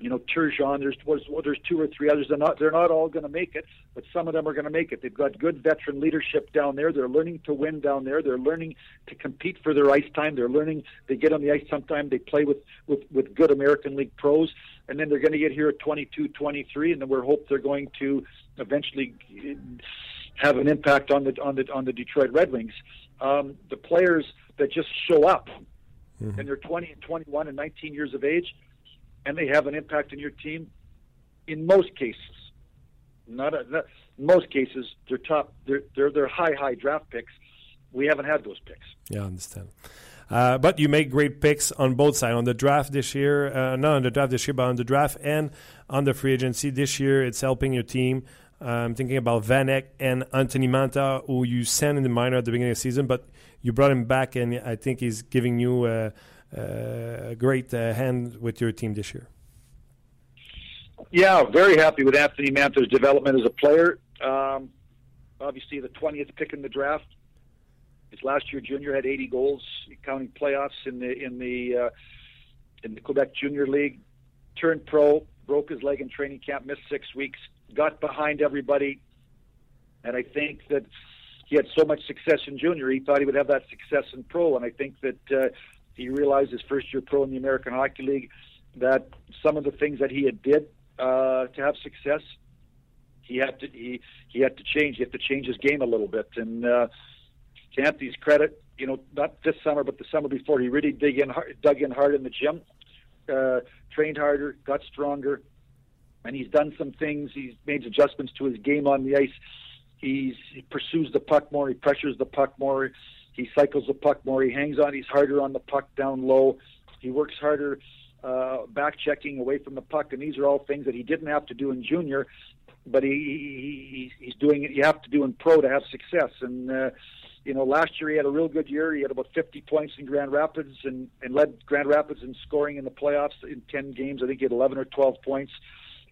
you know, Turgeon. There's well, there's two or three others. They're not they're not all going to make it, but some of them are going to make it. They've got good veteran leadership down there. They're learning to win down there. They're learning to compete for their ice time. They're learning. They get on the ice sometime. They play with with with good American League pros, and then they're going to get here at 22, 23, and then we're hope they're going to eventually have an impact on the on the on the Detroit Red Wings. Um, the players that just show up mm-hmm. and they're 20 and 21 and 19 years of age, and they have an impact on your team. In most cases, not, a, not most cases, they're top. They're, they're they're high high draft picks. We haven't had those picks. Yeah, I understand. Uh, but you make great picks on both sides on the draft this year, uh, not on the draft this year, but on the draft and on the free agency this year. It's helping your team. I'm thinking about Vanek and Anthony Manta, who you sent in the minor at the beginning of the season, but you brought him back, and I think he's giving you a, a great uh, hand with your team this year. Yeah, very happy with Anthony Manta's development as a player. Um, obviously, the 20th pick in the draft. His last year junior had 80 goals, counting playoffs in the in the uh, in the Quebec Junior League. Turned pro, broke his leg in training camp, missed six weeks, got behind everybody, and I think that he had so much success in junior, he thought he would have that success in pro. And I think that uh, he realized his first year pro in the American Hockey League that some of the things that he had did uh, to have success, he had to he he had to change. He had to change his game a little bit. And uh, to Anthony's credit, you know, not this summer, but the summer before, he really dig in dug in hard in the gym, uh, trained harder, got stronger, and he's done some things. He's made adjustments to his game on the ice. He's, he pursues the puck more. He pressures the puck more. He cycles the puck more. He hangs on. He's harder on the puck down low. He works harder uh, back checking away from the puck, and these are all things that he didn't have to do in junior, but he, he he's doing it. You have to do in pro to have success. And uh, you know, last year he had a real good year. He had about 50 points in Grand Rapids and and led Grand Rapids in scoring in the playoffs in 10 games. I think he had 11 or 12 points.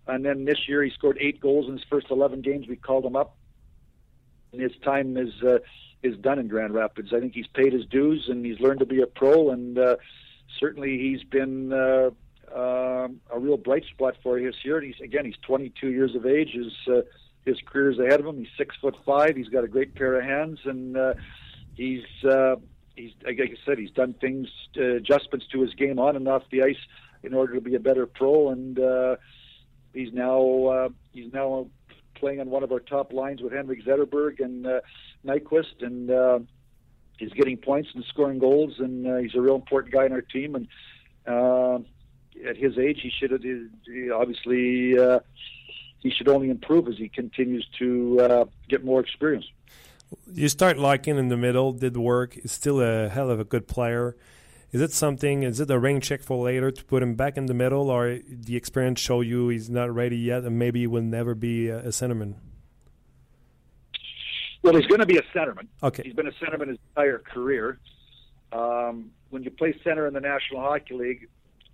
And then this year he scored eight goals in his first 11 games. We called him up, and his time is uh, is done in Grand Rapids. I think he's paid his dues and he's learned to be a pro and. Uh, certainly he's been uh, uh, a real bright spot for us here. And he's again, he's 22 years of age. His uh, his career's ahead of him. He's six foot five. He's got a great pair of hands, and uh, he's uh, he's like I said, he's done things uh, adjustments to his game on and off the ice in order to be a better pro, and uh, he's now uh, he's now playing on one of our top lines with Henrik Zetterberg and uh, Nyquist, and uh, he's getting points and scoring goals, and uh, he's a real important guy in our team. And uh, at his age, he should he obviously uh, he should only improve as he continues to uh, get more experience. You start liking in the middle, did work. He's still a hell of a good player. Is it something? Is it a rain check for later to put him back in the middle, or the experience show you he's not ready yet, and maybe he will never be a, a centerman? Well, he's going to be a centerman. Okay. He's been a centerman his entire career. Um, when you play center in the National Hockey League,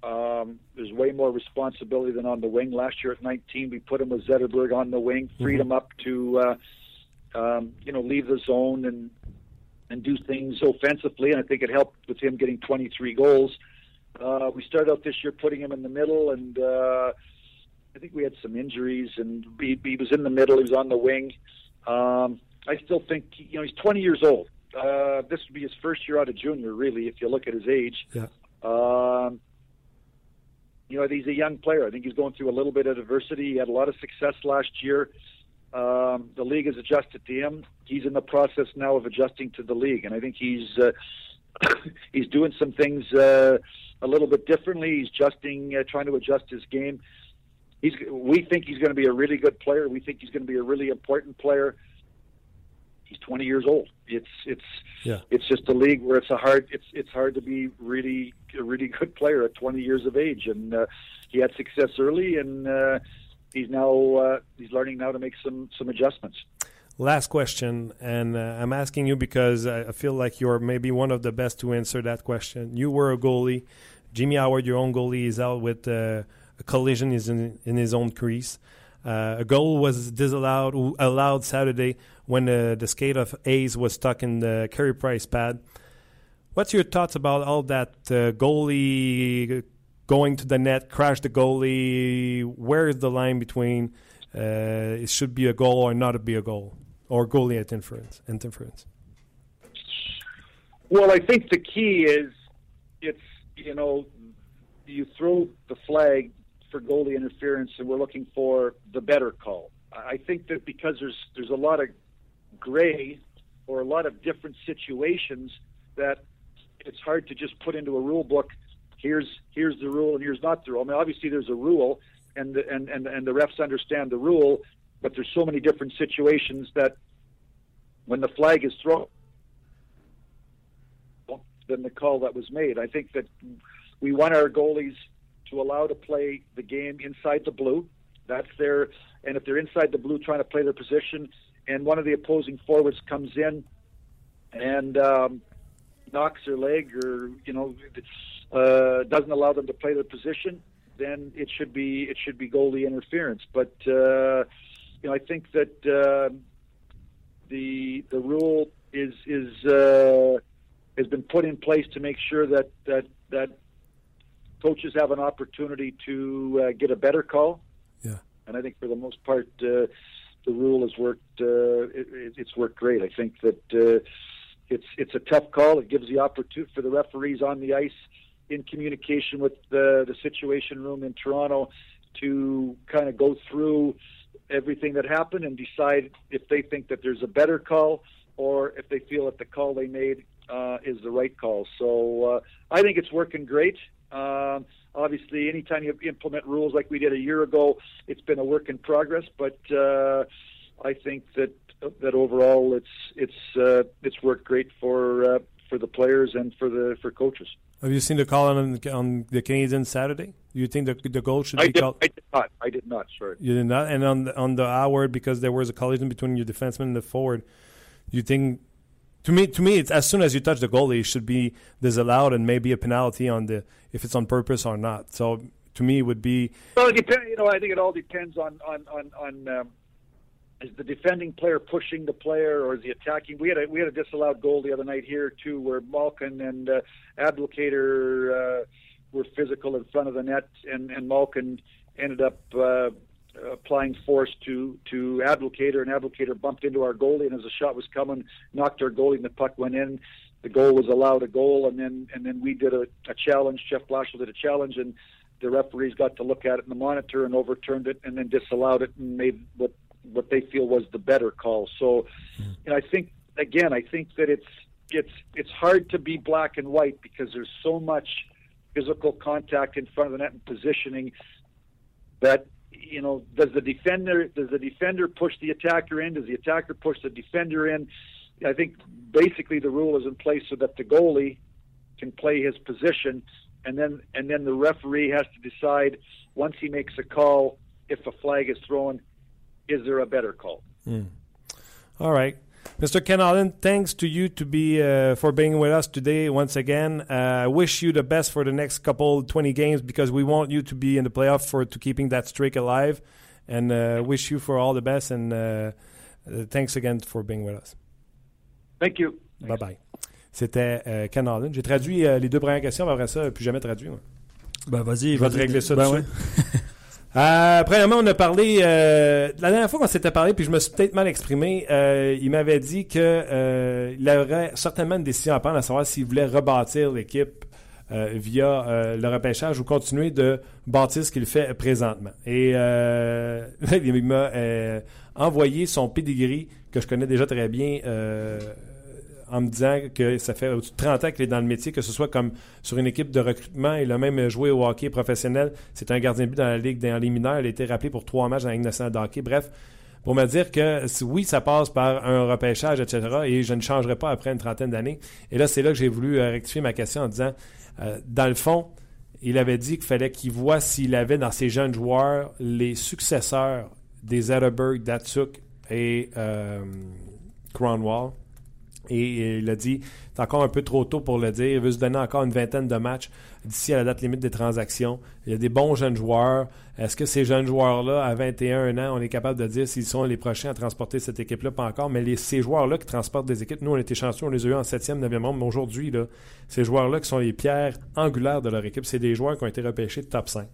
um, there's way more responsibility than on the wing. Last year at 19, we put him with Zetterberg on the wing, freed mm-hmm. him up to, uh, um, you know, leave the zone and and do things offensively. And I think it helped with him getting 23 goals. Uh, we started out this year putting him in the middle, and uh, I think we had some injuries, and he, he was in the middle. He was on the wing. Um, I still think you know he's 20 years old. Uh, this would be his first year out of junior, really, if you look at his age. Yeah. Um, you know, he's a young player. I think he's going through a little bit of adversity. He had a lot of success last year. Um, the league has adjusted to him. He's in the process now of adjusting to the league, and I think he's uh, he's doing some things uh, a little bit differently. He's adjusting, uh, trying to adjust his game. He's, we think he's going to be a really good player. We think he's going to be a really important player he's 20 years old. It's it's yeah. it's just a league where it's a hard it's it's hard to be really a really good player at 20 years of age, and uh, he had success early, and uh, he's now uh, he's learning now to make some some adjustments. Last question, and uh, I'm asking you because I feel like you're maybe one of the best to answer that question. You were a goalie. Jimmy Howard, your own goalie, is out with uh, a collision is in, in his own crease. Uh, a goal was disallowed allowed Saturday when uh, the skate of Hayes was stuck in the Carey Price pad. What's your thoughts about all that uh, goalie going to the net, crash the goalie? Where is the line between uh, it should be a goal or not be a goal, or goalie at interference? interference? Well, I think the key is it's you know you throw the flag for goalie interference, and we're looking for the better call. I think that because there's there's a lot of gray or a lot of different situations that it's hard to just put into a rule book. Here's here's the rule and here's not the rule. I mean, obviously there's a rule, and the, and and and the refs understand the rule, but there's so many different situations that when the flag is thrown, than the call that was made. I think that we want our goalies to allow to play the game inside the blue. That's their, and if they're inside the blue trying to play their position, and one of the opposing forwards comes in and um, knocks their leg or you know uh, doesn't allow them to play their position, then it should be it should be goalie interference. But uh, you know I think that uh, the the rule is is uh, has been put in place to make sure that that that coaches have an opportunity to uh, get a better call. Yeah. And I think for the most part, uh, the rule has worked. Uh, it, it's worked great. I think that uh, it's it's a tough call. It gives the opportunity for the referees on the ice in communication with the the situation room in Toronto to kind of go through everything that happened and decide if they think that there's a better call or if they feel that the call they made uh, is the right call. So uh, I think it's working great. Um, obviously, anytime you implement rules like we did a year ago, it's been a work in progress. But uh, I think that that overall, it's it's uh, it's worked great for uh, for the players and for the for coaches. Have you seen the call on on the Canadiens Saturday? Do you think the the goal should I be did, called? I did not. I did not. Sorry. You did not. And on the, on the hour because there was a collision between your defenseman and the forward. You think? To me, to me, it's as soon as you touch the goalie, it should be disallowed and maybe a penalty on the if it's on purpose or not. So to me, it would be Well, it depends. You know, I think it all depends on on on on. Um, is the defending player pushing the player, or is he attacking? We had a we had a disallowed goal the other night here too, where Malkin and uh, Advocator uh, were physical in front of the net, and and Malkin ended up uh, applying force to to Advocator, and Advocator bumped into our goalie, and as the shot was coming, knocked our goalie, and the puck went in. The goal was allowed a goal, and then and then we did a, a challenge. Jeff Blashill did a challenge, and the referees got to look at it in the monitor and overturned it, and then disallowed it and made what what they feel was the better call. So, hmm. and I think again, I think that it's it's it's hard to be black and white because there's so much physical contact in front of the net and positioning that you know does the defender does the defender push the attacker in? Does the attacker push the defender in? I think basically the rule is in place so that the goalie can play his position and then and then the referee has to decide once he makes a call if a flag is thrown is there a better call? All right. Mr. Ken Allen, thanks to you to be uh, for being with us today once again. Uh, I wish you the best for the next couple 20 games because we want you to be in the playoff for to keeping that streak alive and uh, wish you for all the best and uh, uh, thanks again for being with us. thank you Bye bye. C'était euh, Ken Allen. J'ai traduit euh, les deux premières questions, mais après ça, plus jamais traduit. moi. Ben, vas-y. Je vais vas-y. te régler ça Ben, ouais. Euh, premièrement, on a parlé euh, la dernière fois qu'on s'était parlé, puis je me suis peut-être mal exprimé. euh, il m'avait dit que euh, il aurait certainement une décision à prendre, à savoir s'il voulait rebâtir l'équipe euh, via euh, le repêchage ou continuer de bâtir ce qu'il fait présentement. Et il m'a envoyé son pedigree que je connais déjà très bien. En me disant que ça fait au-dessus de 30 ans qu'il est dans le métier, que ce soit comme sur une équipe de recrutement. Il a même joué au hockey professionnel. C'est un gardien de but dans la Ligue les mineurs. Il a été rappelé pour trois matchs dans la Ligue nationale de hockey. Bref, pour me dire que oui, ça passe par un repêchage, etc., et je ne changerai pas après une trentaine d'années. Et là, c'est là que j'ai voulu euh, rectifier ma question en disant, euh, dans le fond, il avait dit qu'il fallait qu'il voit s'il avait dans ses jeunes joueurs les successeurs des Zetterberg, Datsuk et euh, Cronwall. Et il a dit, c'est encore un peu trop tôt pour le dire. Il veut se donner encore une vingtaine de matchs d'ici à la date limite des transactions. Il y a des bons jeunes joueurs. Est-ce que ces jeunes joueurs-là, à 21 ans, on est capable de dire s'ils sont les prochains à transporter cette équipe-là? Pas encore. Mais les, ces joueurs-là qui transportent des équipes, nous, on était chanceux, on les a eu en 7e, 9e membre. Mais aujourd'hui, là, ces joueurs-là qui sont les pierres angulaires de leur équipe, c'est des joueurs qui ont été repêchés de top 5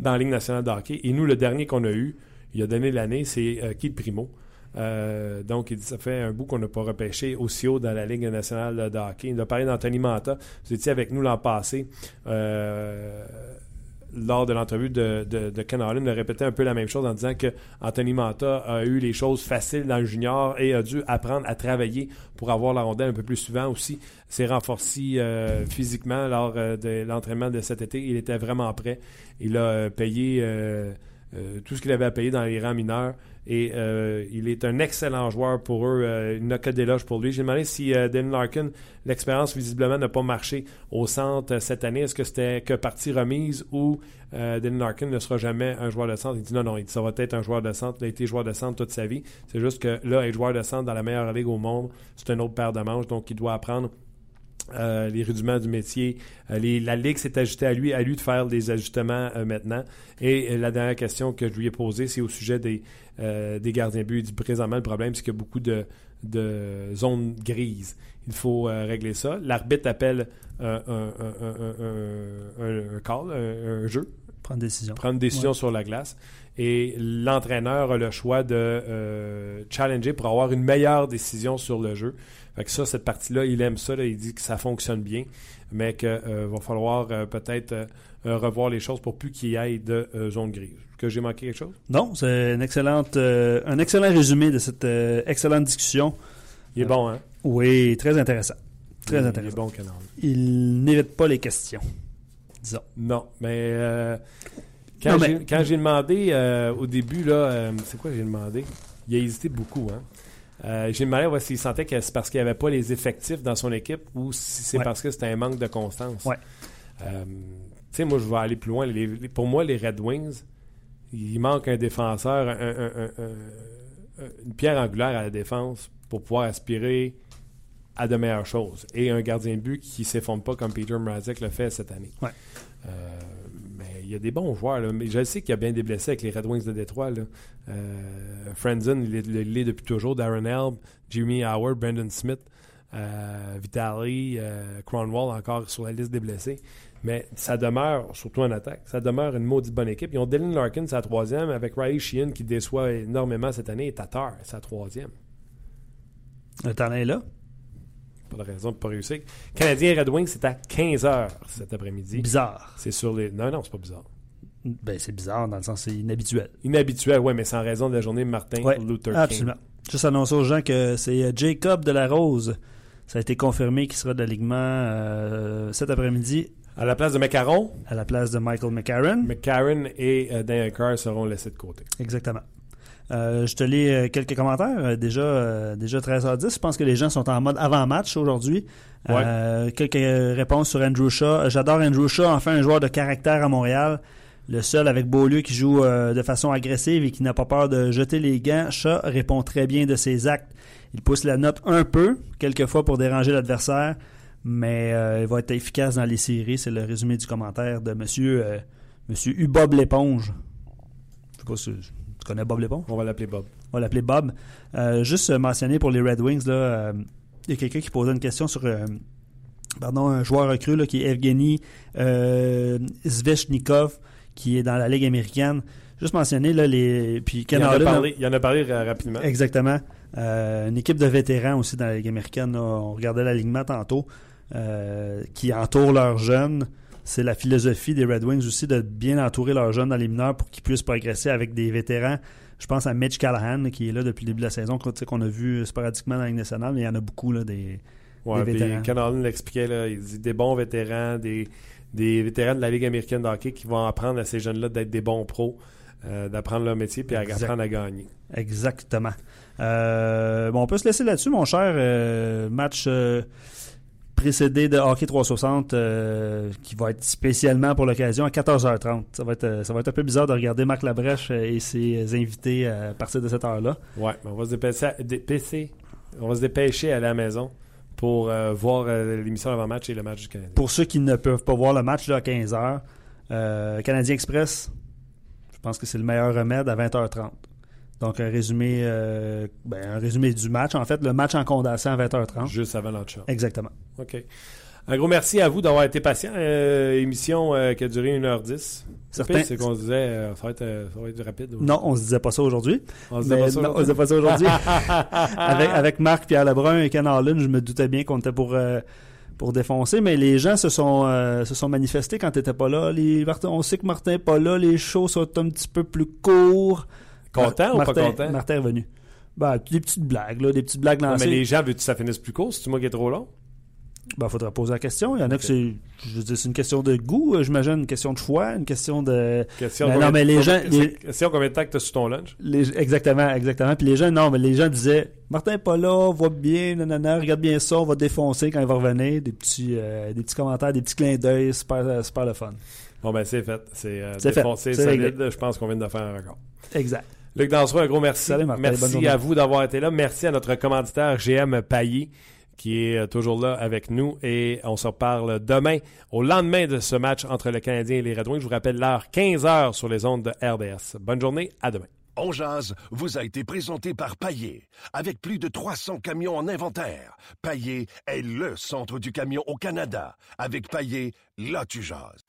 dans la Ligue nationale de hockey. Et nous, le dernier qu'on a eu, il a donné l'année, c'est euh, Keith Primo. Euh, donc, il dit ça fait un bout qu'on n'a pas repêché aussi haut dans la Ligue nationale de hockey. Il a parlé d'Anthony Manta. Vous étiez avec nous l'an passé. Euh, lors de l'entrevue de, Ken Holland, il a répété un peu la même chose en disant que Anthony Manta a eu les choses faciles dans le junior et a dû apprendre à travailler pour avoir la rondelle un peu plus souvent aussi. S'est renforcé euh, physiquement lors de l'entraînement de cet été. Il était vraiment prêt. Il a payé tout ce qu'il avait à payer dans les rangs mineurs. Et euh, il est un excellent joueur pour eux. Euh, il n'a que d'éloges pour lui. J'ai demandé si euh, Dan Larkin, l'expérience visiblement n'a pas marché au centre euh, cette année. Est-ce que c'était que partie remise ou Dan Larkin ne sera jamais un joueur de centre? Il dit non, non, il dit, ça va être un joueur de centre. Il a été joueur de centre toute sa vie. C'est juste que là, être joueur de centre dans la meilleure ligue au monde, c'est une autre paire de manches. Donc, il doit apprendre euh, les rudiments du métier. Euh, les- la Ligue s'est ajustée à lui, à lui de faire des ajustements euh, maintenant. Et la dernière question que je lui ai posée, c'est au sujet des, des gardiens buts. Il dit présentement, le problème, c'est qu'il y a beaucoup de, de zones grises. Il faut régler ça. L'arbitre appelle un, un, un, un- un- un call, un, jeu. Prendre décision. Prendre décision Ouais. sur la glace. Et l'entraîneur a le choix de challenger pour avoir une meilleure décision sur le jeu. Fait que ça, cette partie-là, il aime ça. là. il dit que ça fonctionne bien, mais qu'il va falloir euh, peut-être euh, euh, revoir les choses pour plus qu'il y ait de euh, zone grise. Que j'ai manqué quelque chose? Non, c'est une excellente, euh, un excellent résumé de cette euh, excellente discussion. Il est bon, hein? Oui, très intéressant. Très Il- Il est intéressant. bon, Canal. Il n'évite pas les questions. Disons. Non, mais euh, quand Non, j'ai mais- quand j'ai demandé euh, au début, là, euh, c'est quoi j'ai demandé? Il a hésité beaucoup, hein? Euh, j'ai demandé ouais, s'il sentait que c'est parce qu'il n'y avait pas les effectifs dans son équipe ou si c'est Ouais. parce que c'était un manque de constance. Ouais. Euh, tu sais, moi, je vais aller plus loin. Les- les- pour moi, les Red Wings, il manque un défenseur, un- un- un- un- une pierre angulaire à la défense pour pouvoir aspirer à de meilleures choses. Et un gardien de but qui ne s'effondre pas comme Peter Mrazek le fait cette année. Ouais. Euh, y a des bons joueurs. Mais je sais qu'il y a bien des blessés avec les Red Wings de Détroit. Là. Euh, il est, il est depuis toujours. Darren Elb, Jimmy Howard, Brandon Smith, euh, Vitali, euh, Cronwall encore sur la liste des blessés. Mais ça demeure, surtout en attaque, ça demeure une maudite bonne équipe. Ils ont Dylan Larkin, la troisième, avec Riley Sheehan qui déçoit énormément cette année, et Tatar, la troisième. Le talent est là. Pas de raison de ne pas réussir. Canadien Red Wings, c'est à 15h cet après-midi. Bizarre. C'est sur les. Non, non, c'est pas bizarre. Ben, c'est bizarre dans le sens c'est inhabituel. Inhabituel, oui, mais c'est en raison de la journée de Martin Ouais, Luther King. Absolument. Juste annoncer aux gens que c'est euh, Jacob de la Rose. Ça a été confirmé qu'il sera de l'alignement euh, cet après-midi À la place de Macaron, à la place de Michael McCarron. McCarron et euh, Dan Carr seront laissés de côté. Exactement. Euh, je te lis euh, quelques commentaires. Euh, déjà, euh, déjà 13h10. Je pense que les gens sont en mode avant-match aujourd'hui. Ouais. Euh, quelques réponses sur Andrew Shaw. J'adore Andrew Shaw, enfin un joueur de caractère à Montréal. Le seul avec Beaulieu qui joue euh, de façon agressive et qui n'a pas peur de jeter les gants. Shaw répond très bien de ses actes. Il pousse la note un peu, quelquefois pour déranger l'adversaire, mais euh, il va être efficace dans les séries. C'est le résumé du commentaire de monsieur, euh, monsieur Ubob l'éponge. Je sais pas si tu connais Bob? On va l'appeler Bob. On va l'appeler Bob. Euh, juste euh, mentionner pour les Red Wings, là, euh, il y a quelqu'un qui posait une question sur pardon, un joueur recru là, qui est Evgeny Svechnikov, qui est dans la Ligue américaine. Juste mentionner, là, les. Puis Il Ken en, a parlé, il en a parlé ra- rapidement. Exactement. Une équipe de vétérans aussi dans la Ligue américaine. là. on regardait l'alignement tantôt, qui entoure leurs jeunes. C'est la philosophie des Red Wings aussi de bien entourer leurs jeunes dans les mineurs pour qu'ils puissent progresser avec des vétérans. Je pense à Mitch Callahan, qui est là depuis le début de la saison, qu'on a vu sporadiquement dans la Ligue nationale, mais il y en a beaucoup, là, des, Ouais, des vétérans. L'expliquait, là, il dit des bons vétérans, des, des vétérans de la Ligue américaine de hockey qui vont apprendre à ces jeunes-là d'être des bons pros, euh, d'apprendre leur métier puis à Exact. apprendre à gagner. Exactement. Euh, bon, on peut se laisser là-dessus, mon cher. Euh, match précédé de Hockey 360 euh, qui va être spécialement pour l'occasion à 14h30. Ça va, être, euh, ça va être un peu bizarre de regarder Marc Labrèche euh, et ses invités à partir de cette heure-là. Ouais, mais on va se dépêcher, dépêcher- on va se dépêcher à la maison pour euh, voir euh, l'émission avant-match et le match du Canadien. Pour ceux qui ne peuvent pas voir le match là, à 15h, euh, Canadien Express, je pense que c'est le meilleur remède à 20h30. Donc un résumé, euh, ben, un résumé du match. En fait, le match en condensé à 20h30. Juste avant l'entre Exactement. OK. Un gros merci à vous d'avoir été patient. Euh, émission euh, qui a duré 1h10. Certain-. C'est qu'on se disait, euh, ça, va être, ça va être rapide. Non, on se disait pas ça aujourd'hui. On se disait pas ça on aujourd'hui? se disait pas ça aujourd'hui. avec, avec Marc, Pierre Lebrun et Ken Harlan, je me doutais bien qu'on était pour, pour défoncer, mais les gens se sont, se sont manifestés quand tu n'étais pas là. Les, on sait que Martin n'est pas là, les shows sont un petit peu plus courts. Content ou Martin, pas content? Martin est revenu. Ben, des petites blagues, là, des petites blagues Non, mais les gens veulent que ça finisse plus court? C'est moi qui est trop long? Ben, faudrait poser la question. Il y en a que c'est, je veux dire, c'est une question de goût, euh, j'imagine, une question de choix, une question de, Question Ben non, mais les gens- les- Question combien de temps que tu as sur ton lunch? Les- exactement, exactement. Puis les gens, non, mais les gens disaient Martin est pas là, voit bien, nanana, regarde bien ça, on va défoncer quand il va revenir. Des petits, euh, des petits commentaires, des petits clins d'œil, super, euh, super le fun. Bon, ben c'est fait. C'est euh, fait. défoncé, solide. Je pense qu'on vient de faire un record. Exact. Luc Dansereau, un gros merci. Salut, Martin. Bonne merci à vous d'avoir été là. Merci à notre commanditaire GM Pailly qui est toujours là avec nous. Et on se reparle demain, au lendemain de ce match entre le Canadien et les Red Wings. Je vous rappelle l'heure 15h sur les ondes de RDS. Bonne journée, à demain. On jase vous a été présenté par Paillé. Avec plus de 300 camions en inventaire, Paillé est le centre du camion au Canada. Avec Paillé, là tu jases.